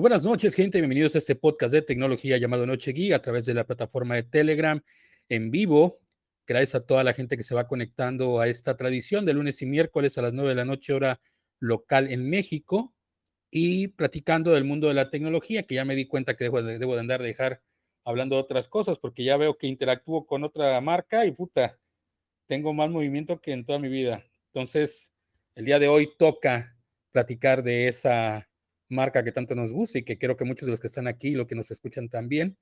Buenas noches, gente. Bienvenidos a este podcast de tecnología llamado Noche Guía a través de la plataforma de Telegram en vivo. Gracias a toda la gente que se va conectando a esta tradición de lunes y miércoles a las 9 de la noche, hora local en México, y platicando del mundo de la tecnología, que ya me di cuenta que debo de, debo de andar dejar hablando de otras cosas, porque ya veo que interactúo con otra marca y puta, tengo más movimiento que en toda mi vida. Entonces, el día de hoy toca platicar de esa marca que tanto nos gusta y que creo que muchos de los que están aquí, lo que nos escuchan también.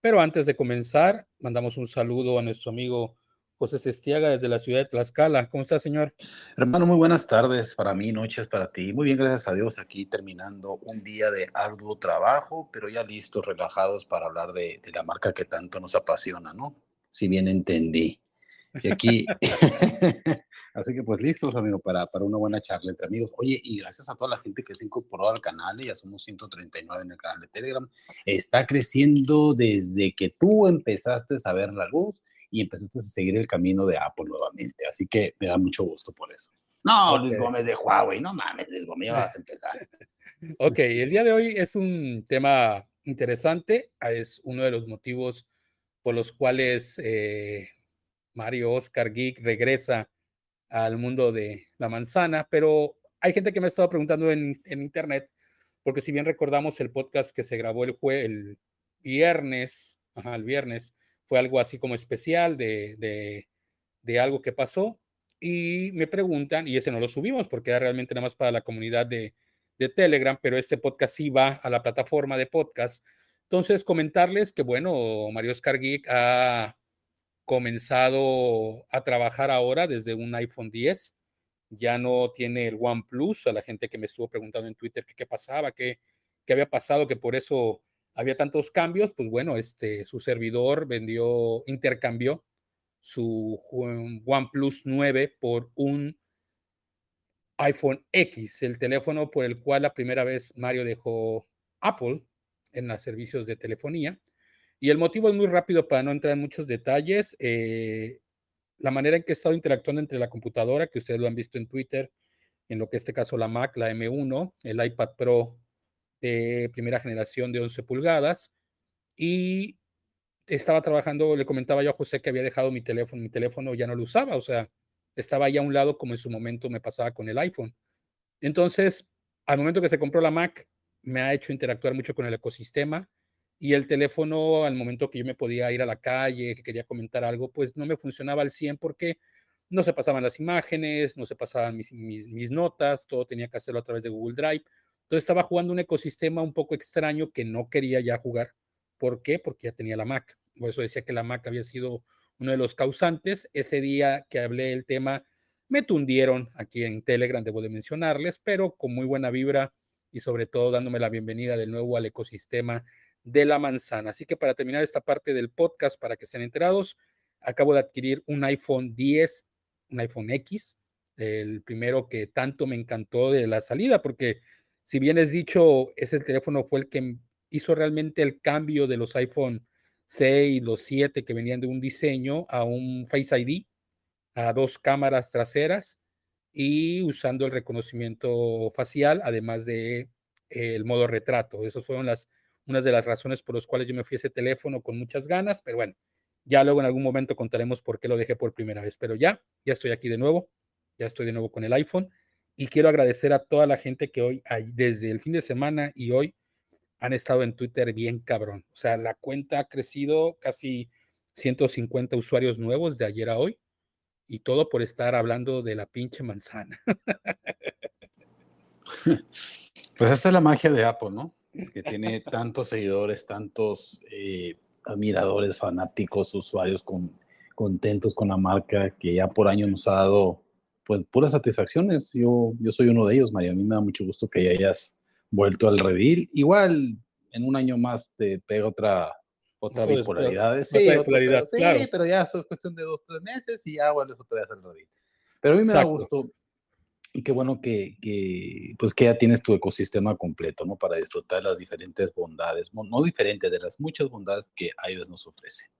Pero antes de comenzar, mandamos un saludo a nuestro amigo José Sestiaga desde la ciudad de Tlaxcala. ¿Cómo está, señor? Hermano, muy buenas tardes para mí, noches para ti. Muy bien, gracias a Dios, aquí terminando un día de arduo trabajo, pero ya listos, relajados para hablar de, de la marca que tanto nos apasiona, ¿no? Si bien entendí. Y aquí, así que pues listos, amigo, para, para una buena charla entre amigos. Oye, y gracias a toda la gente que se incorporó al canal, ya somos 139 en el canal de Telegram. Está creciendo desde que tú empezaste a ver la luz y empezaste a seguir el camino de Apple nuevamente. Así que me da mucho gusto por eso. No, okay. Luis Gómez de Huawei, no mames, Luis Gómez, vas a empezar. ok, el día de hoy es un tema interesante, es uno de los motivos por los cuales eh, Mario Oscar Geek regresa al mundo de la manzana, pero hay gente que me ha estado preguntando en, en internet, porque si bien recordamos el podcast que se grabó el, jue, el viernes, ajá, viernes, fue algo así como especial de, de, de, algo que pasó, y me preguntan, y ese no lo subimos porque era realmente nada más para la comunidad de, de Telegram, pero este podcast sí va a la plataforma de podcast. Entonces, comentarles que, bueno, Mario Oscar Geek ha comenzado a trabajar ahora desde un iPhone 10. Ya no tiene el OnePlus, a la gente que me estuvo preguntando en Twitter qué pasaba, qué, qué había pasado, que por eso había tantos cambios. Pues bueno, este, su servidor vendió, intercambió su OnePlus 9 por un iPhone X, el teléfono por el cual la primera vez Mario dejó Apple en los servicios de telefonía. Y el motivo es muy rápido para no entrar en muchos detalles. Eh, la manera en que he estado interactuando entre la computadora, que ustedes lo han visto en Twitter, en lo que este caso la Mac, la M1, el iPad Pro de primera generación de 11 pulgadas, y estaba trabajando, le comentaba yo a José que había dejado mi teléfono, mi teléfono ya no lo usaba, o sea, estaba ahí a un lado como en su momento me pasaba con el iPhone. Entonces, al momento que se compró la Mac, me ha hecho interactuar mucho con el ecosistema, y el teléfono al momento que yo me podía ir a la calle, que quería comentar algo, pues no me funcionaba al 100 porque no se pasaban las imágenes, no se pasaban mis, mis, notas, todo tenía que hacerlo a través de Google Drive. Entonces estaba jugando un ecosistema un poco extraño que no quería ya jugar. ¿Por qué? Porque ya tenía la Mac. Por eso decía que la Mac había sido uno de los causantes. Ese día que hablé del tema, me tundieron aquí en Telegram, debo de mencionarles, pero con muy buena vibra y sobre todo dándome la bienvenida de nuevo al ecosistema de la manzana. Así que para terminar esta parte del podcast, para que estén enterados, acabo de adquirir un iPhone 10, un iPhone X, el primero que tanto me encantó de la salida, porque si bien es dicho, ese teléfono fue el que hizo realmente el cambio de los iPhone 6, los 7 que venían de un diseño a un Face ID, a dos cámaras traseras y usando el reconocimiento facial, además de eh, el modo retrato. Esas fueron las unas de las razones por las cuales yo me fui a ese teléfono con muchas ganas, pero bueno, ya luego en algún momento contaremos por qué lo dejé por primera vez, pero ya, ya estoy aquí de nuevo, ya estoy de nuevo con el iPhone y quiero agradecer a toda la gente que hoy, desde el fin de semana y hoy, han estado en Twitter bien cabrón. O sea, la cuenta ha crecido casi 150 usuarios nuevos de ayer a hoy y todo por estar hablando de la pinche manzana. Pues esta es la magia de Apple, ¿no? Que tiene tantos seguidores, tantos eh, admiradores, fanáticos, usuarios con, contentos con la marca que ya por años nos ha dado pues puras satisfacciones. Yo, yo soy uno de ellos, María. A mí me da mucho gusto que ya hayas vuelto al redil. Igual en un año más te pega otra, otra bipolaridad. Sí, otra bipolaridad, otra, claro. sí, pero ya es cuestión de dos, tres meses y ya vuelves otra vez al redil. Pero a mí me Exacto. da gusto y qué bueno que, que, pues que ya tienes tu ecosistema completo, ¿no? Para disfrutar las diferentes bondades, no diferentes, de las muchas bondades que iOS nos ofrece.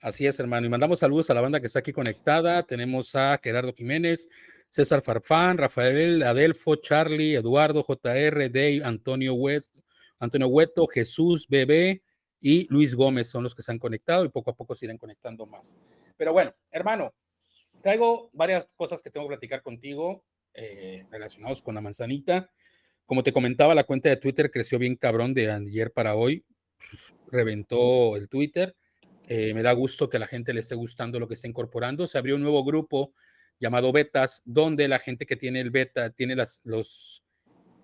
Así es, hermano. Y mandamos saludos a la banda que está aquí conectada. Tenemos a Gerardo Jiménez, César Farfán, Rafael Adelfo, Charlie, Eduardo, JR, Dave, Antonio West, Antonio Hueto, Jesús, Bebé y Luis Gómez son los que se han conectado y poco a poco se irán conectando más. Pero bueno, hermano, traigo varias cosas que tengo que platicar contigo eh, relacionados con la manzanita. Como te comentaba, la cuenta de Twitter creció bien cabrón de ayer para hoy. Reventó el Twitter. Eh, me da gusto que a la gente le esté gustando lo que está incorporando. Se abrió un nuevo grupo llamado Betas, donde la gente que tiene el beta, tiene las, los,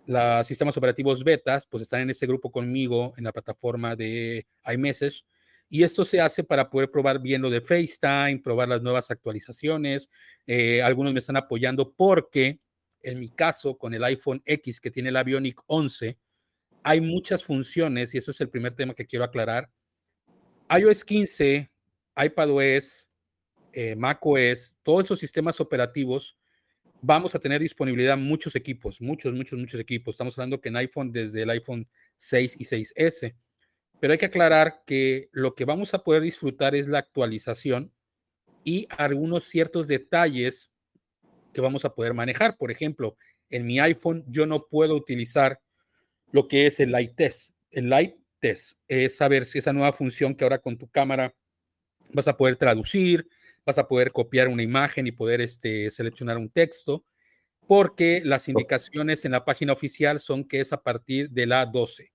los sistemas operativos betas, pues están en ese grupo conmigo en la plataforma de iMessage. Y esto se hace para poder probar bien lo de FaceTime, probar las nuevas actualizaciones. Eh, algunos me están apoyando porque en mi caso, con el iPhone X que tiene el Avionic 11, hay muchas funciones y eso es el primer tema que quiero aclarar. iOS 15, iPadOS, eh, macOS, todos esos sistemas operativos, vamos a tener disponibilidad muchos equipos, muchos, muchos, muchos equipos. Estamos hablando que en iPhone desde el iPhone 6 y 6S. Pero hay que aclarar que lo que vamos a poder disfrutar es la actualización y algunos ciertos detalles que vamos a poder manejar. Por ejemplo, en mi iPhone yo no puedo utilizar lo que es el Light Test. El Light Test es saber si esa nueva función que ahora con tu cámara vas a poder traducir, vas a poder copiar una imagen y poder este, seleccionar un texto, porque las indicaciones en la página oficial son que es a partir de la 12.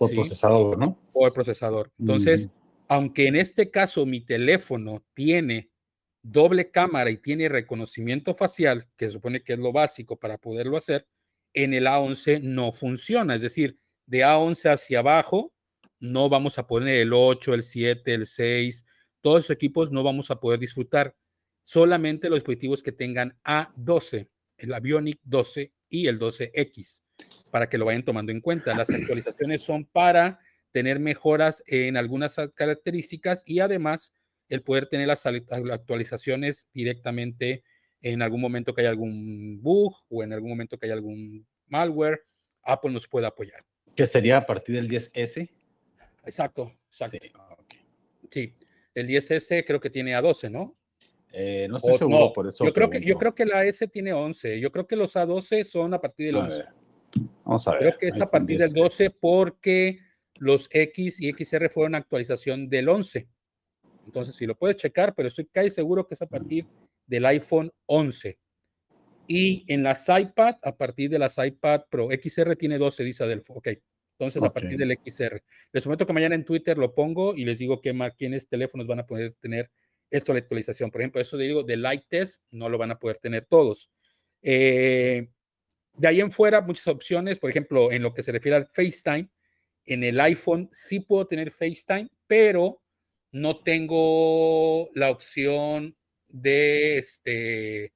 Por procesador, ¿no? Por procesador. Entonces, aunque en este caso mi teléfono tiene doble cámara y tiene reconocimiento facial, que se supone que es lo básico para poderlo hacer, en el A11 no funciona. Es decir, de A11 hacia abajo no vamos a poner el 8, el 7, el 6, todos esos equipos no vamos a poder disfrutar. Solamente los dispositivos que tengan A12, el Avionic 12 y el 12X, para que lo vayan tomando en cuenta. Las actualizaciones son para tener mejoras en algunas características y además el poder tener las actualizaciones directamente en algún momento que haya algún bug o en algún momento que haya algún malware, Apple nos puede apoyar. ¿Que sería a partir del 10S? Exacto, exacto. Sí, el 10S creo que tiene A12, ¿no? Eh, no estoy seguro, por eso. Yo creo, que, yo creo que la S tiene 11. Yo creo que los A12 son a partir del 11. Vamos a ver. Creo que es a partir del 12 porque los X y XR fueron actualización del 11. Entonces, si lo puedes checar, pero estoy casi seguro que es a partir del iPhone 11. Y en las iPad, a partir de las iPad Pro, XR tiene 12, dice Adelfo. Ok, entonces a partir del XR. Les prometo que mañana en Twitter lo pongo y les digo que quiénes teléfonos van a poder tener esto la actualización. Por ejemplo, eso digo de Light Test no lo van a poder tener todos. Eh, de ahí en fuera, muchas opciones. Por ejemplo, en lo que se refiere al FaceTime, en el iPhone sí puedo tener FaceTime, pero no tengo la opción de este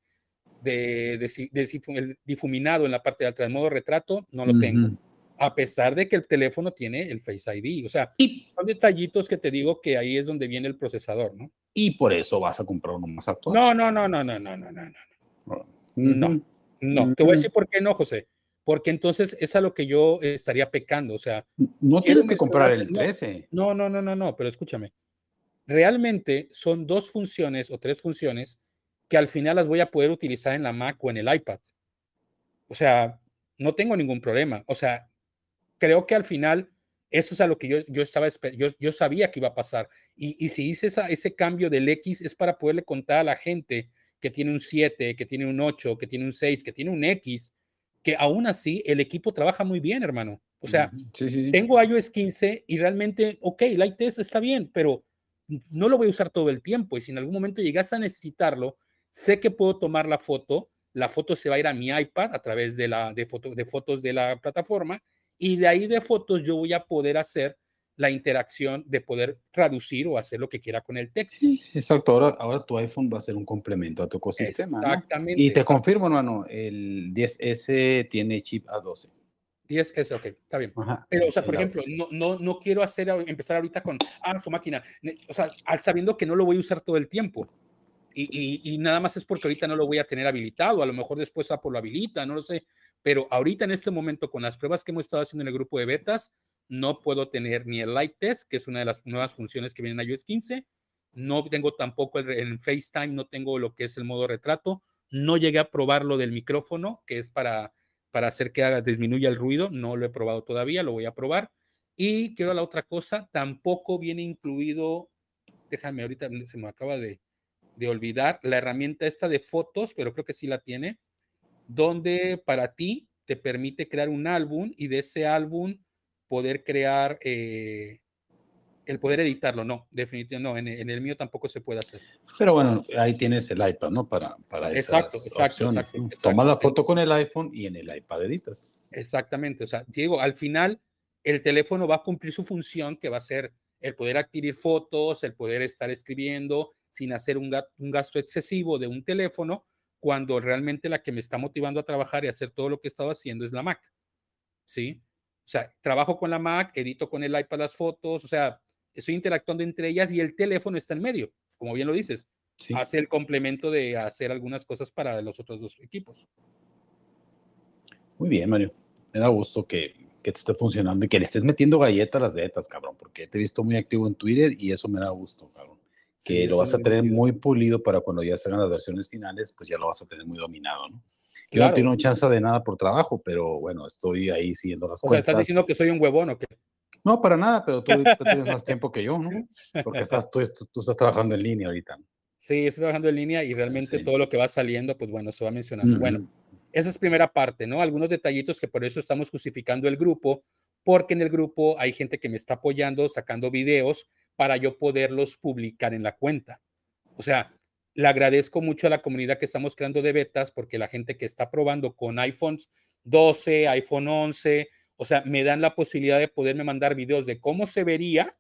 de, difuminado en la parte de atrás, modo retrato, no lo tengo. A pesar de que el teléfono tiene el Face ID. O sea, son detallitos que te digo que ahí es donde viene el procesador, ¿no? Y por eso vas a comprar uno más actual. No, no, no, no, no, no, no, no. No, no. Te voy a decir por qué no, José. Porque entonces es a lo que yo estaría pecando. O sea, no tienes que comprar el 13. No, no, no, no, no, pero escúchame realmente son dos funciones o tres funciones que al final las voy a poder utilizar en la Mac o en el iPad. O sea, no tengo ningún problema. O sea, creo que al final eso es a lo que yo, yo estaba, yo, yo sabía que iba a pasar. Y, y si hice esa, ese cambio del X es para poderle contar a la gente que tiene un 7, que tiene un 8, que tiene un 6, que tiene un X, que aún así el equipo trabaja muy bien, hermano. O sea, tengo iOS 15 y realmente, ok, Light Test está bien, pero no lo voy a usar todo el tiempo y si en algún momento llegas a necesitarlo, sé que puedo tomar la foto, la foto se va a ir a mi iPad a través de, la, de, foto, de fotos de la plataforma y de ahí de fotos yo voy a poder hacer la interacción de poder traducir o hacer lo que quiera con el texto. exacto. Ahora, ahora tu iPhone va a ser un complemento a tu ecosistema. Exactamente. Y te confirmo, hermano, el 10S tiene chip A12. 10 es, ok, está bien. Pero, o sea, por ejemplo, no, no, no quiero hacer, empezar ahorita con, ah, su máquina, o sea, sabiendo que no lo voy a usar todo el tiempo. Y, y, nada más es porque ahorita no lo voy a tener habilitado, a lo mejor después Apple lo habilita, no lo sé. Pero ahorita en este momento, con las pruebas que hemos estado haciendo en el grupo de betas, no puedo tener ni el Light Test, que es una de las nuevas funciones que vienen en iOS 15, no tengo tampoco el, el FaceTime, no tengo lo que es el modo retrato, no llegué a probar lo del micrófono, que es para para hacer que disminuya el ruido. No lo he probado todavía, lo voy a probar. Y quiero la otra cosa, tampoco viene incluido, déjame, ahorita se me acaba de, de olvidar, la herramienta esta de fotos, pero creo que sí la tiene, donde para ti te permite crear un álbum y de ese álbum poder crear, eh, el poder editarlo. No, definitivamente no, en, el mío tampoco se puede hacer. Pero bueno, ahí tienes el iPad, ¿no? Para, para exacto, exacto, exacto, Toma la foto con el iPhone y en el iPad editas. Exactamente, o sea, Diego, al final el teléfono va a cumplir su función que va a ser el poder adquirir fotos, el poder estar escribiendo sin hacer un, gasto excesivo de un teléfono, cuando realmente la que me está motivando a trabajar y hacer todo lo que he estado haciendo es la Mac. ¿Sí? O sea, trabajo con la Mac, edito con el iPad las fotos, o sea, estoy interactuando entre ellas y el teléfono está en medio, como bien lo dices. Hace el complemento de hacer algunas cosas para los otros dos equipos. Muy bien, Mario. Me da gusto que, que te esté funcionando y que le estés metiendo galletas a las betas, cabrón, porque te he visto muy activo en Twitter y eso me da gusto, cabrón que lo vas a tener muy pulido para cuando ya salgan las versiones finales, pues ya lo vas a tener muy dominado, ¿no? Yo no tengo chance de nada por trabajo, pero bueno, estoy ahí siguiendo las cosas. O sea, ¿estás diciendo que soy un huevón o qué? No, para nada, pero tú, tienes más tiempo que yo, ¿no? Porque estás, tú, tú, estás trabajando en línea ahorita. Sí, estoy trabajando en línea y realmente todo lo que va saliendo, pues bueno, se va mencionando. Bueno, esa es primera parte, ¿no? Algunos detallitos que por eso estamos justificando el grupo, porque en el grupo hay gente que me está apoyando, sacando videos para yo poderlos publicar en la cuenta. O sea, le agradezco mucho a la comunidad que estamos creando de betas porque la gente que está probando con iPhones 12, iPhone 11, o sea, me dan la posibilidad de poderme mandar videos de cómo se vería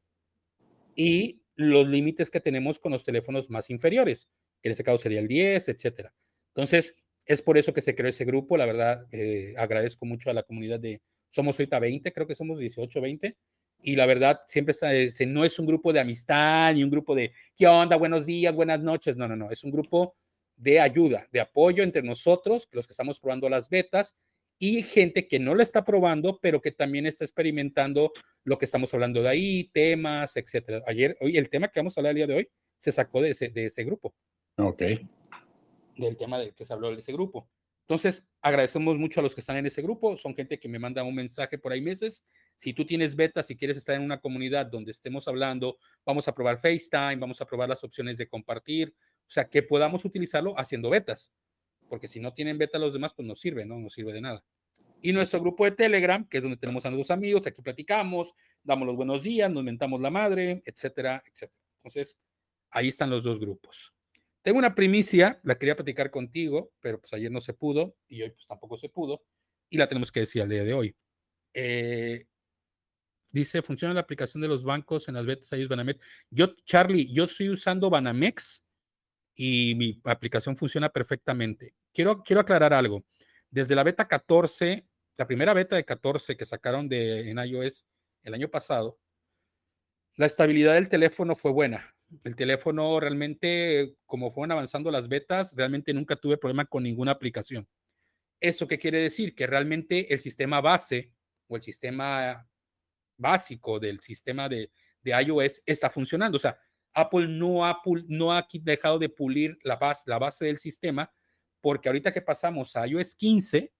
y los límites que tenemos con los teléfonos más inferiores, que en ese caso sería el 10, etcétera. Entonces, es por eso que se creó ese grupo. La verdad, eh, agradezco mucho a la comunidad de Somos ahorita 20, creo que somos 18, 20, y la verdad siempre está, no es un grupo de amistad ni un grupo de qué onda, buenos días, buenas noches, no, no, no, es un grupo de ayuda, de apoyo entre nosotros, los que estamos probando las betas y gente que no lo está probando, pero que también está experimentando lo que estamos hablando de ahí, temas, etcétera. Ayer, hoy, el tema que vamos a hablar el día de hoy se sacó de ese, de ese grupo. Ok. Del tema del que se habló de ese grupo. Entonces, agradecemos mucho a los que están en ese grupo. Son gente que me manda un mensaje por ahí meses si tú tienes betas y quieres estar en una comunidad donde estemos hablando, vamos a probar FaceTime, vamos a probar las opciones de compartir, o sea, que podamos utilizarlo haciendo betas, porque si no tienen beta los demás, pues no sirve, ¿no? No sirve de nada. Y nuestro grupo de Telegram, que es donde tenemos a nuestros amigos, aquí platicamos, damos los buenos días, nos mentamos la madre, etcétera, etcétera. Entonces, ahí están los dos grupos. Tengo una primicia, la quería platicar contigo, pero pues ayer no se pudo y hoy pues tampoco se pudo y la tenemos que decir al día de hoy. Eh, Dice, funciona la aplicación de los bancos en las betas, ahí Banamex. Yo, Charlie, yo estoy usando Banamex y mi aplicación funciona perfectamente. Quiero, quiero aclarar algo. Desde la beta 14, la primera beta de 14 que sacaron de, en iOS el año pasado, la estabilidad del teléfono fue buena. El teléfono realmente, como fueron avanzando las betas, realmente nunca tuve problema con ninguna aplicación. ¿Eso qué quiere decir? Que realmente el sistema base o el sistema básico del sistema de, iOS está funcionando. O sea, Apple no ha, no ha dejado de pulir la base, la base del sistema, porque ahorita que pasamos a iOS 15,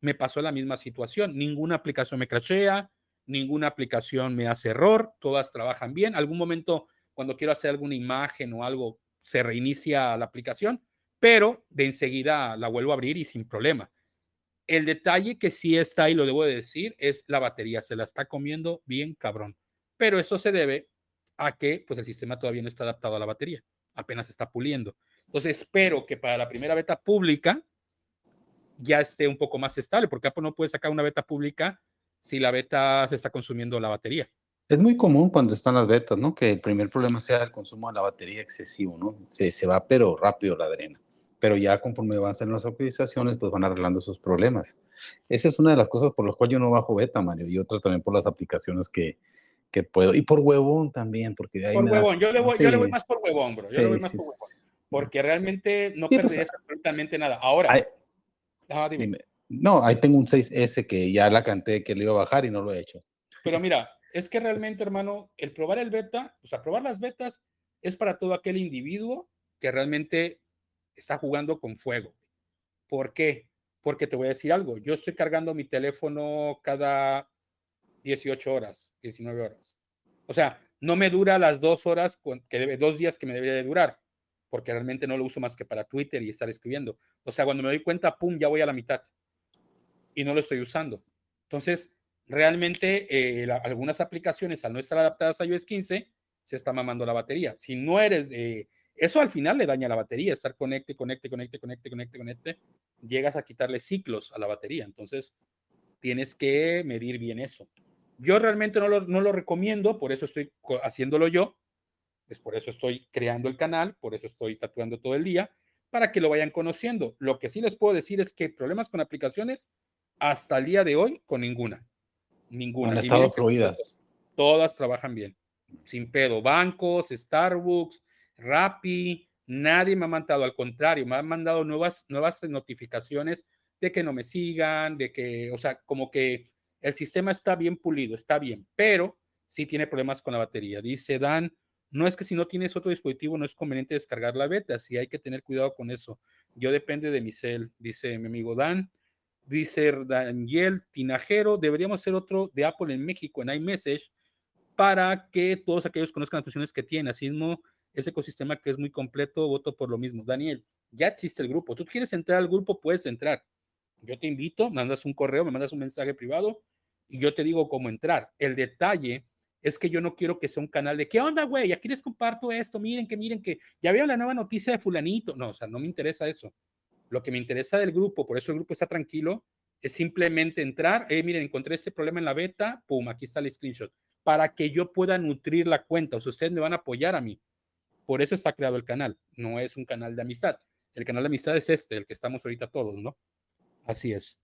me pasó la misma situación. Ninguna aplicación me crashea, ninguna aplicación me hace error, todas trabajan bien. Algún momento, cuando quiero hacer alguna imagen o algo, se reinicia la aplicación, pero de enseguida la vuelvo a abrir y sin problema. El detalle que sí está, y lo debo de decir, es la batería. Se la está comiendo bien cabrón. Pero eso se debe a que pues, el sistema todavía no está adaptado a la batería. Apenas está puliendo. Entonces espero que para la primera beta pública ya esté un poco más estable, porque Apple no puede sacar una beta pública si la beta se está consumiendo la batería. Es muy común cuando están las betas, ¿no? Que el primer problema sea el consumo de la batería excesivo, ¿no? Se, se va pero rápido la drena pero ya conforme avanzan las actualizaciones, pues van arreglando esos problemas. Esa es una de las cosas por las cuales yo no bajo beta, Mario, y otra también por las aplicaciones que, que puedo, y por huevón también, porque hay Por huevón, yo le, voy, yo le voy más por huevón, bro, yo le voy más por huevón, porque realmente no sí, pues, absolutamente nada. Ahora, dime. No, ahí tengo un 6S que ya la canté que le iba a bajar y no lo he hecho. Pero mira, es que realmente, hermano, el probar el beta, o sea, probar las betas es para todo aquel individuo que realmente está jugando con fuego. ¿Por qué? porque te voy a decir algo, yo estoy cargando mi teléfono cada 18 horas, 19 horas. O sea, no me dura las dos horas, que dos días que me debería de durar, porque realmente no lo uso más que para Twitter y estar escribiendo. O sea, cuando me doy cuenta, pum, ya voy a la mitad y no lo estoy usando. Entonces, realmente eh, algunas aplicaciones al no estar adaptadas a iOS 15 se está mamando la batería. Si no eres de... Eso al final le daña la batería, estar conecte, conecte, conecte, conecte, conecte, conecte, llegas a quitarle ciclos a la batería. Entonces, tienes que medir bien eso. Yo realmente no lo, no lo recomiendo, por eso estoy haciéndolo yo, es por eso estoy creando el canal, por eso estoy tatuando todo el día, para que lo vayan conociendo. Lo que sí les puedo decir es que problemas con aplicaciones, hasta el día de hoy, con ninguna. Ninguna. Han estado fluidas. Todas trabajan bien, sin pedo. Bancos, Starbucks, Rappi, nadie me ha mandado, al contrario, me han mandado nuevas, nuevas notificaciones de que no me sigan, de que, o sea, como que el sistema está bien pulido, está bien, pero sí tiene problemas con la batería. Dice Dan, no es que si no tienes otro dispositivo no es conveniente descargar la beta, sí hay que tener cuidado con eso. Yo depende de mi cel, dice mi amigo Dan. Dice Daniel Tinajero, deberíamos hacer otro de Apple en México en iMessage para que todos aquellos conozcan las funciones que tiene. Así mismo, ese ecosistema que es muy completo, voto por lo mismo. Daniel, ya existe el grupo. Tú quieres entrar al grupo, puedes entrar. Yo te invito, mandas un correo, me mandas un mensaje privado y yo te digo cómo entrar. El detalle es que yo no quiero que sea un canal de, ¿qué onda, güey? Aquí les comparto esto, miren que, miren que, ya veo la nueva noticia de fulanito. No, o sea, no me interesa eso. Lo que me interesa del grupo, por eso el grupo está tranquilo, es simplemente entrar, eh, miren, encontré este problema en la beta, pum, aquí está el screenshot, para que yo pueda nutrir la cuenta. O sea, ustedes me van a apoyar a mí. Por eso está creado el canal, no es un canal de amistad. El canal de amistad es este, el que estamos ahorita todos, ¿no? Así es.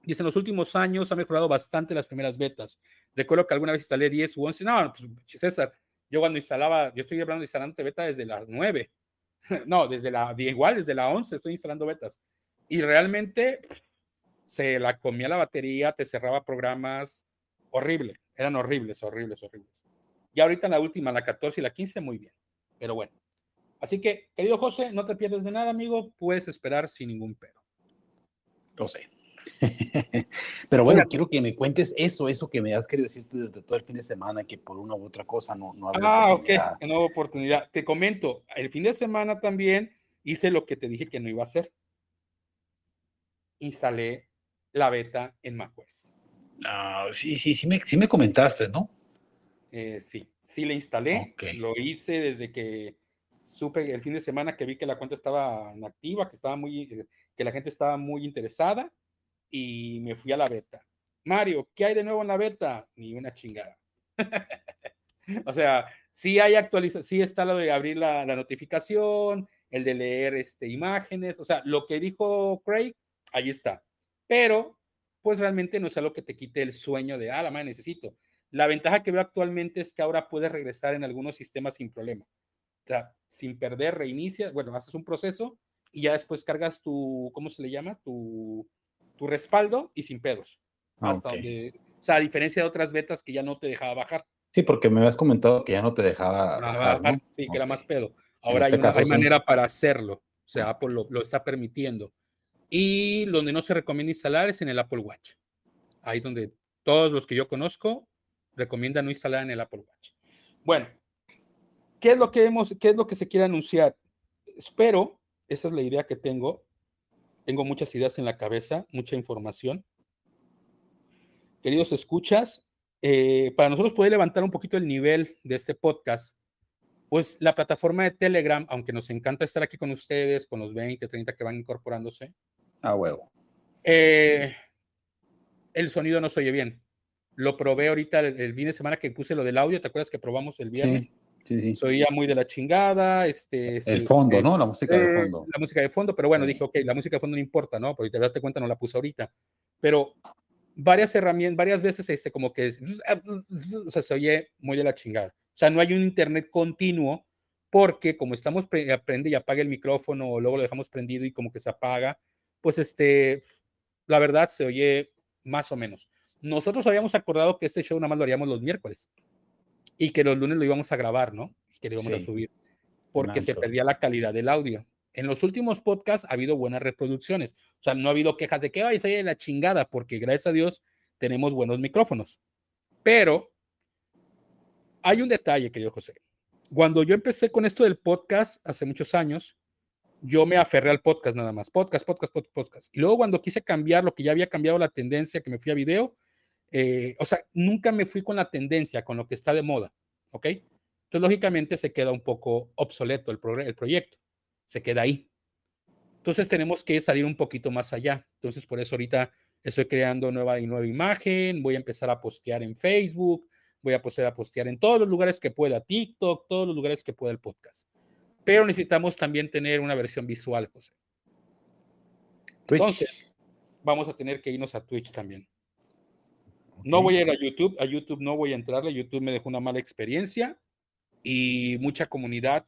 Dice, en los últimos años ha mejorado bastante las primeras betas. Recuerdo que alguna vez instalé 10 u 11. No, pues César, yo cuando instalaba, yo estoy hablando de instalando beta desde las 9. No, desde la, igual, desde la 11 estoy instalando betas. Y realmente se la comía la batería, te cerraba programas. Horrible, eran horribles, horribles, horribles. Y ahorita en la última, la 14 y la 15, muy bien. Pero bueno. Así que, querido José, no te pierdes de nada, amigo. Puedes esperar sin ningún pedo. Lo sé. Pero bueno, quiero que me cuentes eso, eso que me has querido decir durante todo el fin de semana, que por una u otra cosa no, no Ah, ok, nueva oportunidad. Te comento, el fin de semana también hice lo que te dije que no iba a hacer. Instalé la beta en macOS. Ah, sí, sí, sí me, sí me comentaste, ¿no? Eh, sí, sí le instalé. Lo hice desde que supe el fin de semana que vi que la cuenta estaba inactiva, que estaba muy, eh, que la gente estaba muy interesada y me fui a la beta. Mario, ¿qué hay de nuevo en la beta? Ni una chingada. o sea, sí hay actualización, sí está lo de abrir la, notificación, el de leer este, imágenes, o sea, lo que dijo Craig, ahí está. Pero, pues realmente no es algo que te quite el sueño de, ah, la madre necesito. La ventaja que veo actualmente es que ahora puedes regresar en algunos sistemas sin problema. O sea, sin perder, reinicia, bueno, haces un proceso y ya después cargas tu, ¿cómo se le llama? Tu tu respaldo y sin pedos. Ah, hasta donde, o sea, a diferencia de otras betas que ya no te dejaba bajar. Sí, porque me habías comentado que ya no te dejaba bajar. Sí, que era más pedo. Ahora este hay, una, manera para hacerlo. O sea, Apple lo, está permitiendo. Y donde no se recomienda instalar es en el Apple Watch. Ahí donde todos los que yo conozco recomiendan no instalar en el Apple Watch. Bueno, ¿qué es lo que hemos, qué es lo que se quiere anunciar? Espero, esa es la idea que tengo, tengo muchas ideas en la cabeza, mucha información. Queridos escuchas, eh, para nosotros poder levantar un poquito el nivel de este podcast, pues la plataforma de Telegram, aunque nos encanta estar aquí con ustedes, con los 20, 30 que van incorporándose. A huevo. Eh, el sonido no se oye bien. Lo probé ahorita el, fin de semana que puse lo del audio, ¿te acuerdas que probamos el viernes? Sí, sí. Se oía muy de la chingada. Este, el fondo, ¿no? La música de fondo. La música de fondo, pero bueno, dije, ok, la música de fondo no importa, ¿no? Porque te das cuenta, no la puse ahorita. Pero varias herramientas, varias veces, este, como que, o sea, se oye muy de la chingada. O sea, no hay un internet continuo porque como estamos, aprende y apaga el micrófono o luego lo dejamos prendido y como que se apaga, pues este, la verdad se oye más o menos. Nosotros habíamos acordado que este show nada más lo haríamos los miércoles y que los lunes lo íbamos a grabar, ¿no? Y que lo íbamos a subir, porque se perdía la calidad del audio. En los últimos podcasts ha habido buenas reproducciones. O sea, no ha habido quejas de que, ay, se de la chingada, porque gracias a Dios tenemos buenos micrófonos. Pero hay un detalle, querido José. Cuando yo empecé con esto del podcast hace muchos años, yo me aferré al podcast nada más. Podcast, podcast, podcast, podcast. Y luego cuando quise cambiar lo que ya había cambiado la tendencia, que me fui a video, eh, o sea, nunca me fui con la tendencia, con lo que está de moda. ¿Ok? Entonces, lógicamente, se queda un poco obsoleto el, el proyecto. Se queda ahí. Entonces, tenemos que salir un poquito más allá. Entonces, por eso ahorita estoy creando nueva y nueva imagen. Voy a empezar a postear en Facebook. Voy a a postear en todos los lugares que pueda, TikTok, todos los lugares que pueda el podcast pero necesitamos también tener una versión visual, José. Entonces, vamos a tener que irnos a Twitch también. No voy a ir a YouTube, a YouTube no voy a entrarle, YouTube me dejó una mala experiencia y mucha comunidad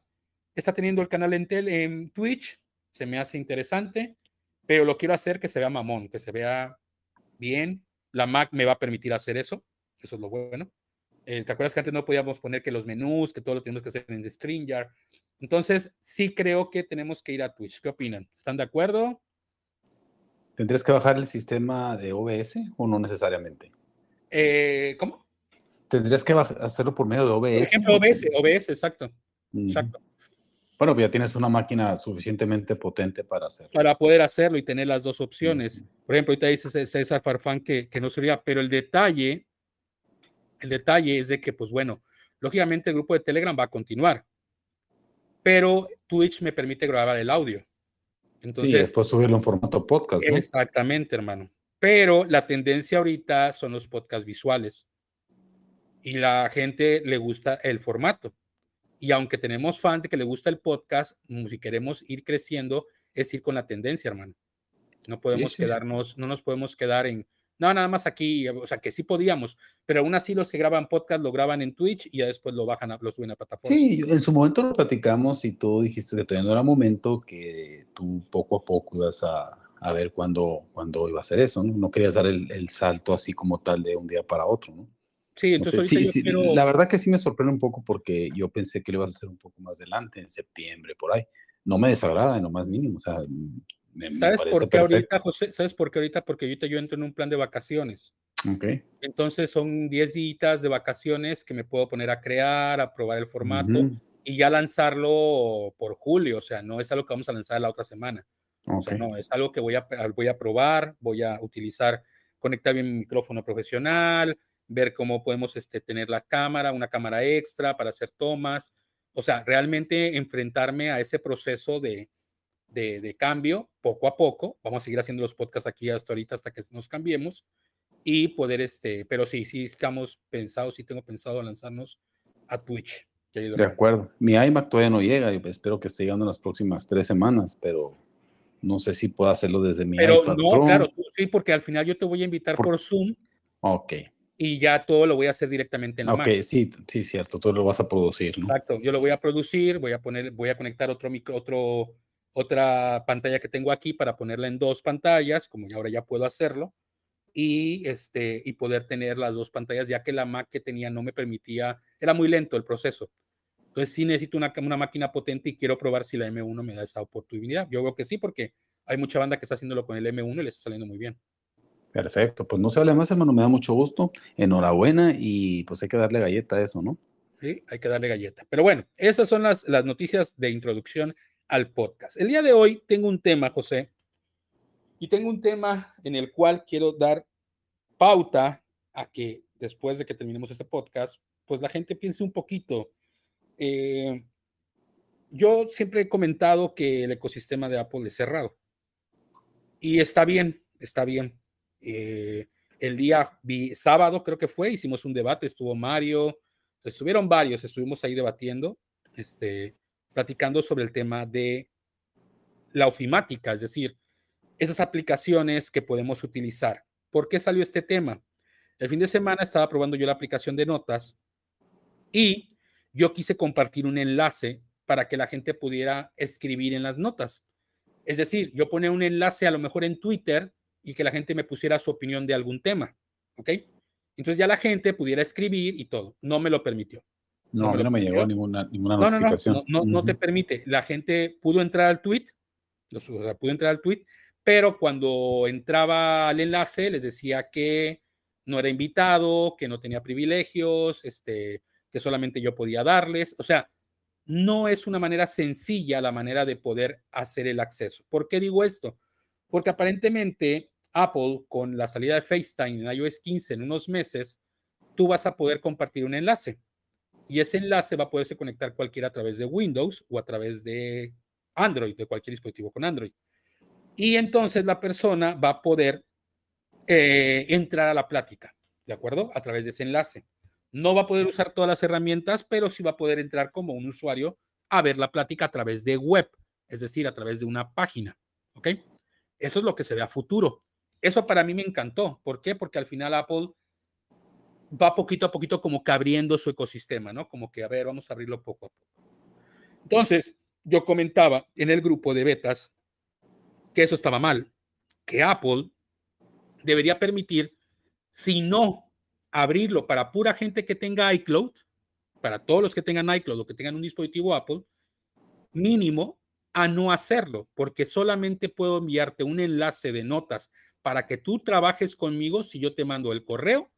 está teniendo el canal en, en Twitch, se me hace interesante, pero lo quiero hacer que se vea mamón, que se vea bien. La Mac me va a permitir hacer eso, eso es lo bueno. Eh, ¿Te acuerdas que antes no podíamos poner que los menús, que todo lo teníamos que hacer en StreamYard? Entonces, sí creo que tenemos que ir a Twitch. ¿Qué opinan? ¿Están de acuerdo? ¿Tendrías que bajar el sistema de OBS o no necesariamente? Eh, ¿Cómo? ¿Tendrías que hacerlo por medio de OBS? Por ejemplo, OBS, OBS, exacto. Exacto. Bueno, pues ya tienes una máquina suficientemente potente para hacerlo. Para poder hacerlo y tener las dos opciones. Por ejemplo, ahorita dice César Farfán que, que no sería, pero el detalle, el detalle es de que, pues bueno, lógicamente el grupo de Telegram va a continuar pero Twitch me permite grabar el audio. Entonces, sí, después subirlo en formato podcast. ¿no? Exactamente, hermano. Pero la tendencia ahorita son los podcasts visuales. Y la gente le gusta el formato. Y aunque tenemos fans de que le gusta el podcast, mm, si queremos ir creciendo, es ir con la tendencia, hermano. No podemos quedarnos, no nos podemos quedar en, no, nada más aquí, o sea, que sí podíamos, pero aún así los que graban podcast lo graban en Twitch y ya después lo bajan, a, lo suben a plataforma. Sí, en su momento lo platicamos y tú dijiste que todavía no era momento, que tú poco a poco ibas a, a ver cuándo, cuándo iba a hacer eso, ¿no? No querías dar el, el, salto así como tal de un día para otro, ¿no? Sí, entonces sí, sí, la verdad que sí me sorprende un poco porque yo pensé que lo ibas a hacer un poco más adelante, en septiembre, por ahí. No me desagrada en lo más mínimo, o sea, ¿Sabes por qué ahorita, José? ¿Sabes por qué ahorita? Porque ahorita yo entro en un plan de vacaciones. Ok. Entonces son 10 días de vacaciones que me puedo poner a crear, a probar el formato y ya lanzarlo por julio. O sea, no es algo que vamos a lanzar la otra semana. O sea, no, es algo que voy a, voy a probar, voy a utilizar, conectar bien mi micrófono profesional, ver cómo podemos este, tener la cámara, una cámara extra para hacer tomas. O sea, realmente enfrentarme a ese proceso de, de, cambio poco a poco. Vamos a seguir haciendo los podcasts aquí hasta ahorita, hasta que nos cambiemos y poder, este, pero sí, sí estamos pensados, sí tengo pensado lanzarnos a Twitch. De acuerdo. Mi iMac todavía no llega y espero que esté llegando en las próximas tres semanas, pero no sé si puedo hacerlo desde mi pero no, claro, sí, porque al final yo te voy a invitar por, Zoom. Ok. Y ya todo lo voy a hacer directamente en la Ok, sí, sí, cierto, todo lo vas a producir, ¿no? Exacto, yo lo voy a producir, voy a poner, voy a conectar otro micro, otro otra pantalla que tengo aquí para ponerla en dos pantallas, como ya ahora ya puedo hacerlo, y, este, y poder tener las dos pantallas, ya que la Mac que tenía no me permitía, era muy lento el proceso. Entonces sí necesito una, una máquina potente y quiero probar si la M1 me da esa oportunidad. Yo creo que sí, porque hay mucha banda que está haciéndolo con el M1 y le está saliendo muy bien. Perfecto, pues no se hable más, hermano, me da mucho gusto. Enhorabuena y pues hay que darle galleta a eso, ¿no? Sí, hay que darle galleta. Pero bueno, esas son las, las noticias de introducción al podcast. El día de hoy tengo un tema, José, y tengo un tema en el cual quiero dar pauta a que después de que terminemos este podcast, pues la gente piense un poquito. Eh, yo siempre he comentado que el ecosistema de Apple es cerrado. Y está bien, está bien. Eh, el día sábado creo que fue, hicimos un debate, estuvo Mario, estuvieron varios, estuvimos ahí debatiendo. Este, platicando sobre el tema de la ofimática, es decir, esas aplicaciones que podemos utilizar. ¿Por qué salió este tema? El fin de semana estaba probando yo la aplicación de notas y yo quise compartir un enlace para que la gente pudiera escribir en las notas. Es decir, yo ponía un enlace a lo mejor en Twitter y que la gente me pusiera su opinión de algún tema. ¿Ok? Entonces ya la gente pudiera escribir y todo. No me lo permitió. No, no, me, llegó ninguna, ninguna notificación. No, no, no, no, te permite. La gente pudo entrar al tweet o sea, pude entrar al tweet, pero cuando entraba al enlace les decía que no era invitado, que no tenía privilegios, este, que solamente yo podía darles. O sea, no es una manera sencilla la manera de poder hacer el acceso. ¿Por qué digo esto? Porque aparentemente Apple, con la salida de FaceTime en iOS 15 en unos meses, tú vas a poder compartir un enlace. Y ese enlace va a poderse conectar cualquiera a través de Windows o a través de Android, de cualquier dispositivo con Android. Y entonces la persona va a poder eh, entrar a la plática, ¿de acuerdo? A través de ese enlace. No va a poder usar todas las herramientas, pero sí va a poder entrar como un usuario a ver la plática a través de web, es decir, a través de una página. ¿Ok? Eso es lo que se ve a futuro. Eso para mí me encantó. ¿Por qué? Porque al final Apple va poquito a poquito como que abriendo su ecosistema, ¿no? Como que, a ver, vamos a abrirlo poco a poco. Entonces, yo comentaba en el grupo de betas que eso estaba mal, que Apple debería permitir, si no abrirlo para pura gente que tenga iCloud, para todos los que tengan iCloud o que tengan un dispositivo Apple, mínimo a no hacerlo, porque solamente puedo enviarte un enlace de notas para que tú trabajes conmigo si yo te mando el correo,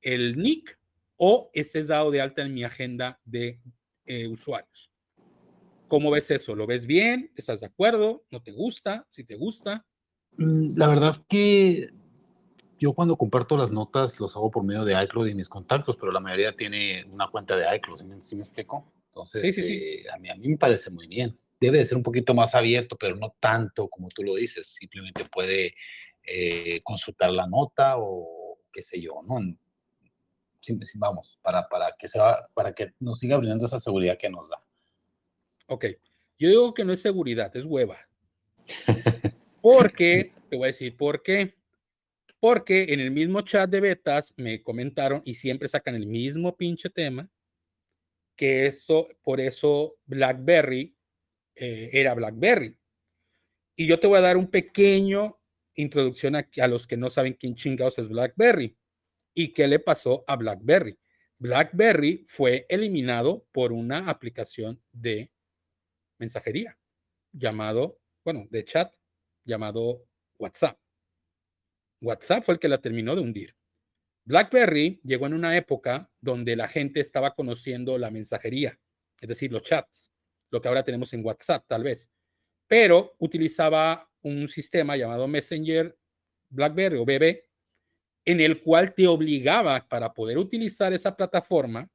el nick o estés dado de alta en mi agenda de eh, usuarios. ¿Cómo ves eso? ¿Lo ves bien? ¿Estás de acuerdo? ¿No te gusta? ¿Si te gusta? Mm, la verdad que yo cuando comparto las notas los hago por medio de iCloud y mis contactos, pero la mayoría tiene una cuenta de iCloud, ¿sí me, explico? Entonces, eh, a, mí, a mí me parece muy bien. Debe de ser un poquito más abierto, pero no tanto como tú lo dices. Simplemente puede eh, consultar la nota o qué sé yo, ¿no? vamos, para, para, que sea, para que nos siga brindando esa seguridad que nos da. Ok, yo digo que no es seguridad, es hueva. Porque, te voy a decir por qué porque en el mismo chat de betas me comentaron y siempre sacan el mismo pinche tema, que esto, por eso BlackBerry eh, era BlackBerry. Y yo te voy a dar un pequeño introducción a, a los que no saben quién chingados es BlackBerry y qué le pasó a BlackBerry. BlackBerry fue eliminado por una aplicación de mensajería llamado, bueno, de chat llamado WhatsApp. WhatsApp fue el que la terminó de hundir. BlackBerry llegó en una época donde la gente estaba conociendo la mensajería, es decir, los chats, lo que ahora tenemos en WhatsApp tal vez, pero utilizaba un sistema llamado Messenger BlackBerry o BB, en el cual te obligaba para poder utilizar esa plataforma.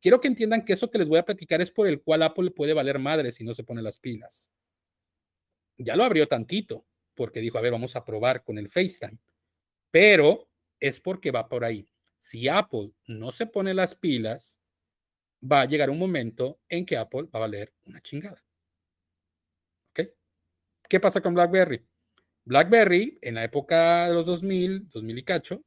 Quiero que entiendan que eso que les voy a platicar es por el cual Apple puede valer madre si no se pone las pilas. Ya lo abrió tantito, porque dijo, a ver, vamos a probar con el FaceTime pero es porque va por ahí. Si Apple no se pone las pilas, va a llegar un momento en que Apple va a valer una chingada. ¿Ok? ¿Qué pasa con BlackBerry? BlackBerry en la época de los 2000, 2000 y cacho,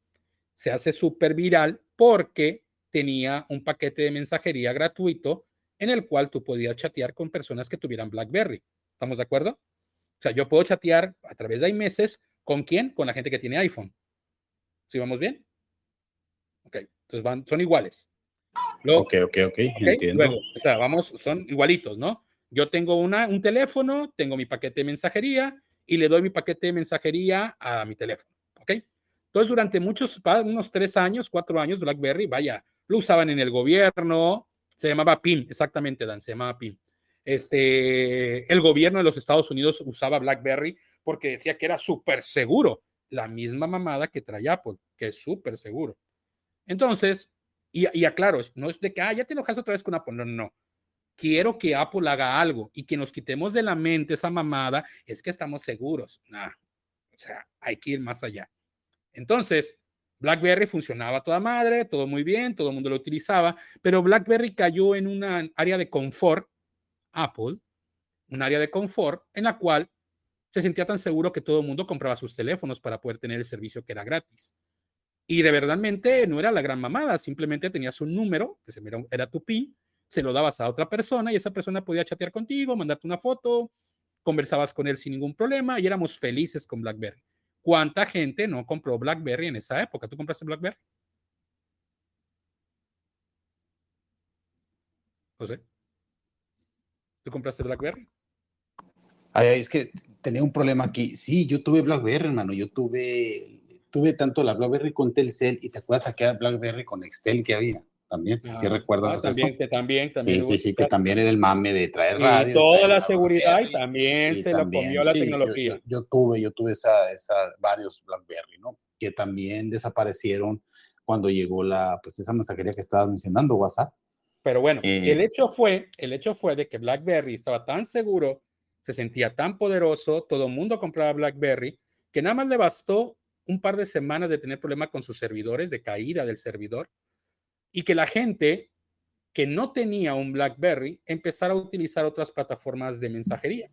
se hace súper viral porque tenía un paquete de mensajería gratuito en el cual tú podías chatear con personas que tuvieran BlackBerry. ¿Estamos de acuerdo? O sea, yo puedo chatear a través de iMessage con quién? Con la gente que tiene iPhone. ¿Sí vamos bien? Ok, entonces van, son iguales. ok, ok, ok, entiendo. Luego, o sea, vamos, son igualitos, ¿no? Yo tengo una, un teléfono, tengo mi paquete de mensajería y le doy mi paquete de mensajería a mi teléfono, ¿ok? Entonces, durante muchos, unos tres años, cuatro años, BlackBerry, vaya, lo usaban en el gobierno, se llamaba PIN, exactamente, Dan, se llamaba PIN. Este, el gobierno de los Estados Unidos usaba BlackBerry porque decía que era súper seguro la misma mamada que trae Apple, que es súper seguro. Entonces, y, aclaro, no es de que, ah, ya te enojas otra vez con Apple, no, no. Quiero que Apple haga algo y que nos quitemos de la mente esa mamada, es que estamos seguros. Nah, o sea, hay que ir más allá. Entonces, BlackBerry funcionaba toda madre, todo muy bien, todo el mundo lo utilizaba, pero BlackBerry cayó en una área de confort, Apple, un área de confort en la cual se sentía tan seguro que todo el mundo compraba sus teléfonos para poder tener el servicio que era gratis. Y de verdadmente no era la gran mamada, simplemente tenías un número, que era tu PIN, se lo dabas a otra persona y esa persona podía chatear contigo, mandarte una foto, conversabas con él sin ningún problema y éramos felices con BlackBerry. ¿Cuánta gente no compró BlackBerry en esa época? ¿Tú compraste BlackBerry? José, ¿tú compraste BlackBerry? Es que tenía un problema aquí. Sí, yo tuve BlackBerry, hermano. Yo tuve, tuve tanto la BlackBerry con Telcel y te acuerdas aquella BlackBerry con Nextel que había también. si ah, recuerdas ah, también, Que también, también. Sí, sí, sí, que también era el mame de traer radio. Y toda la seguridad y también se lo comió la tecnología. Yo, tuve, yo tuve esa, esa, varios BlackBerry, ¿no? Que también desaparecieron cuando llegó la, pues esa mensajería que estaba mencionando, WhatsApp. Pero bueno, el eh, hecho fue, el hecho fue de que BlackBerry estaba tan seguro, se sentía tan poderoso, todo el mundo compraba BlackBerry, que nada más le bastó un par de semanas de tener problemas con sus servidores, de caída del servidor, y que la gente que no tenía un BlackBerry empezara a utilizar otras plataformas de mensajería.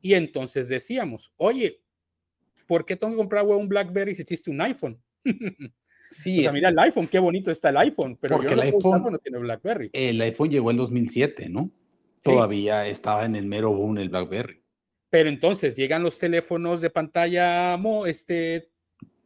Y entonces decíamos, oye, ¿por qué tengo que comprar un BlackBerry si existe un iPhone? Sí. O sea, mira el iPhone, qué bonito está el iPhone, pero porque el iPhone no tiene BlackBerry. El iPhone llegó en 2007, ¿no? Todavía estaba en el mero boom el BlackBerry. Pero entonces llegan los teléfonos de pantalla este,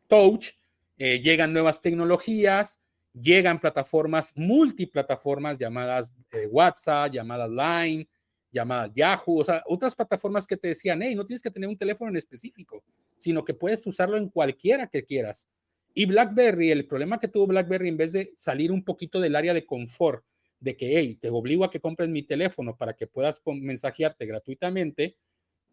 touch, eh, llegan nuevas tecnologías, llegan plataformas, multiplataformas llamadas eh, WhatsApp, llamadas Line, llamadas Yahoo, o sea, otras plataformas que te decían, hey, no tienes que tener un teléfono en específico, sino que puedes usarlo en cualquiera que quieras. Y BlackBerry, el problema que tuvo BlackBerry, en vez de salir un poquito del área de confort, de que, hey, te obligo a que compres mi teléfono para que puedas mensajearte gratuitamente,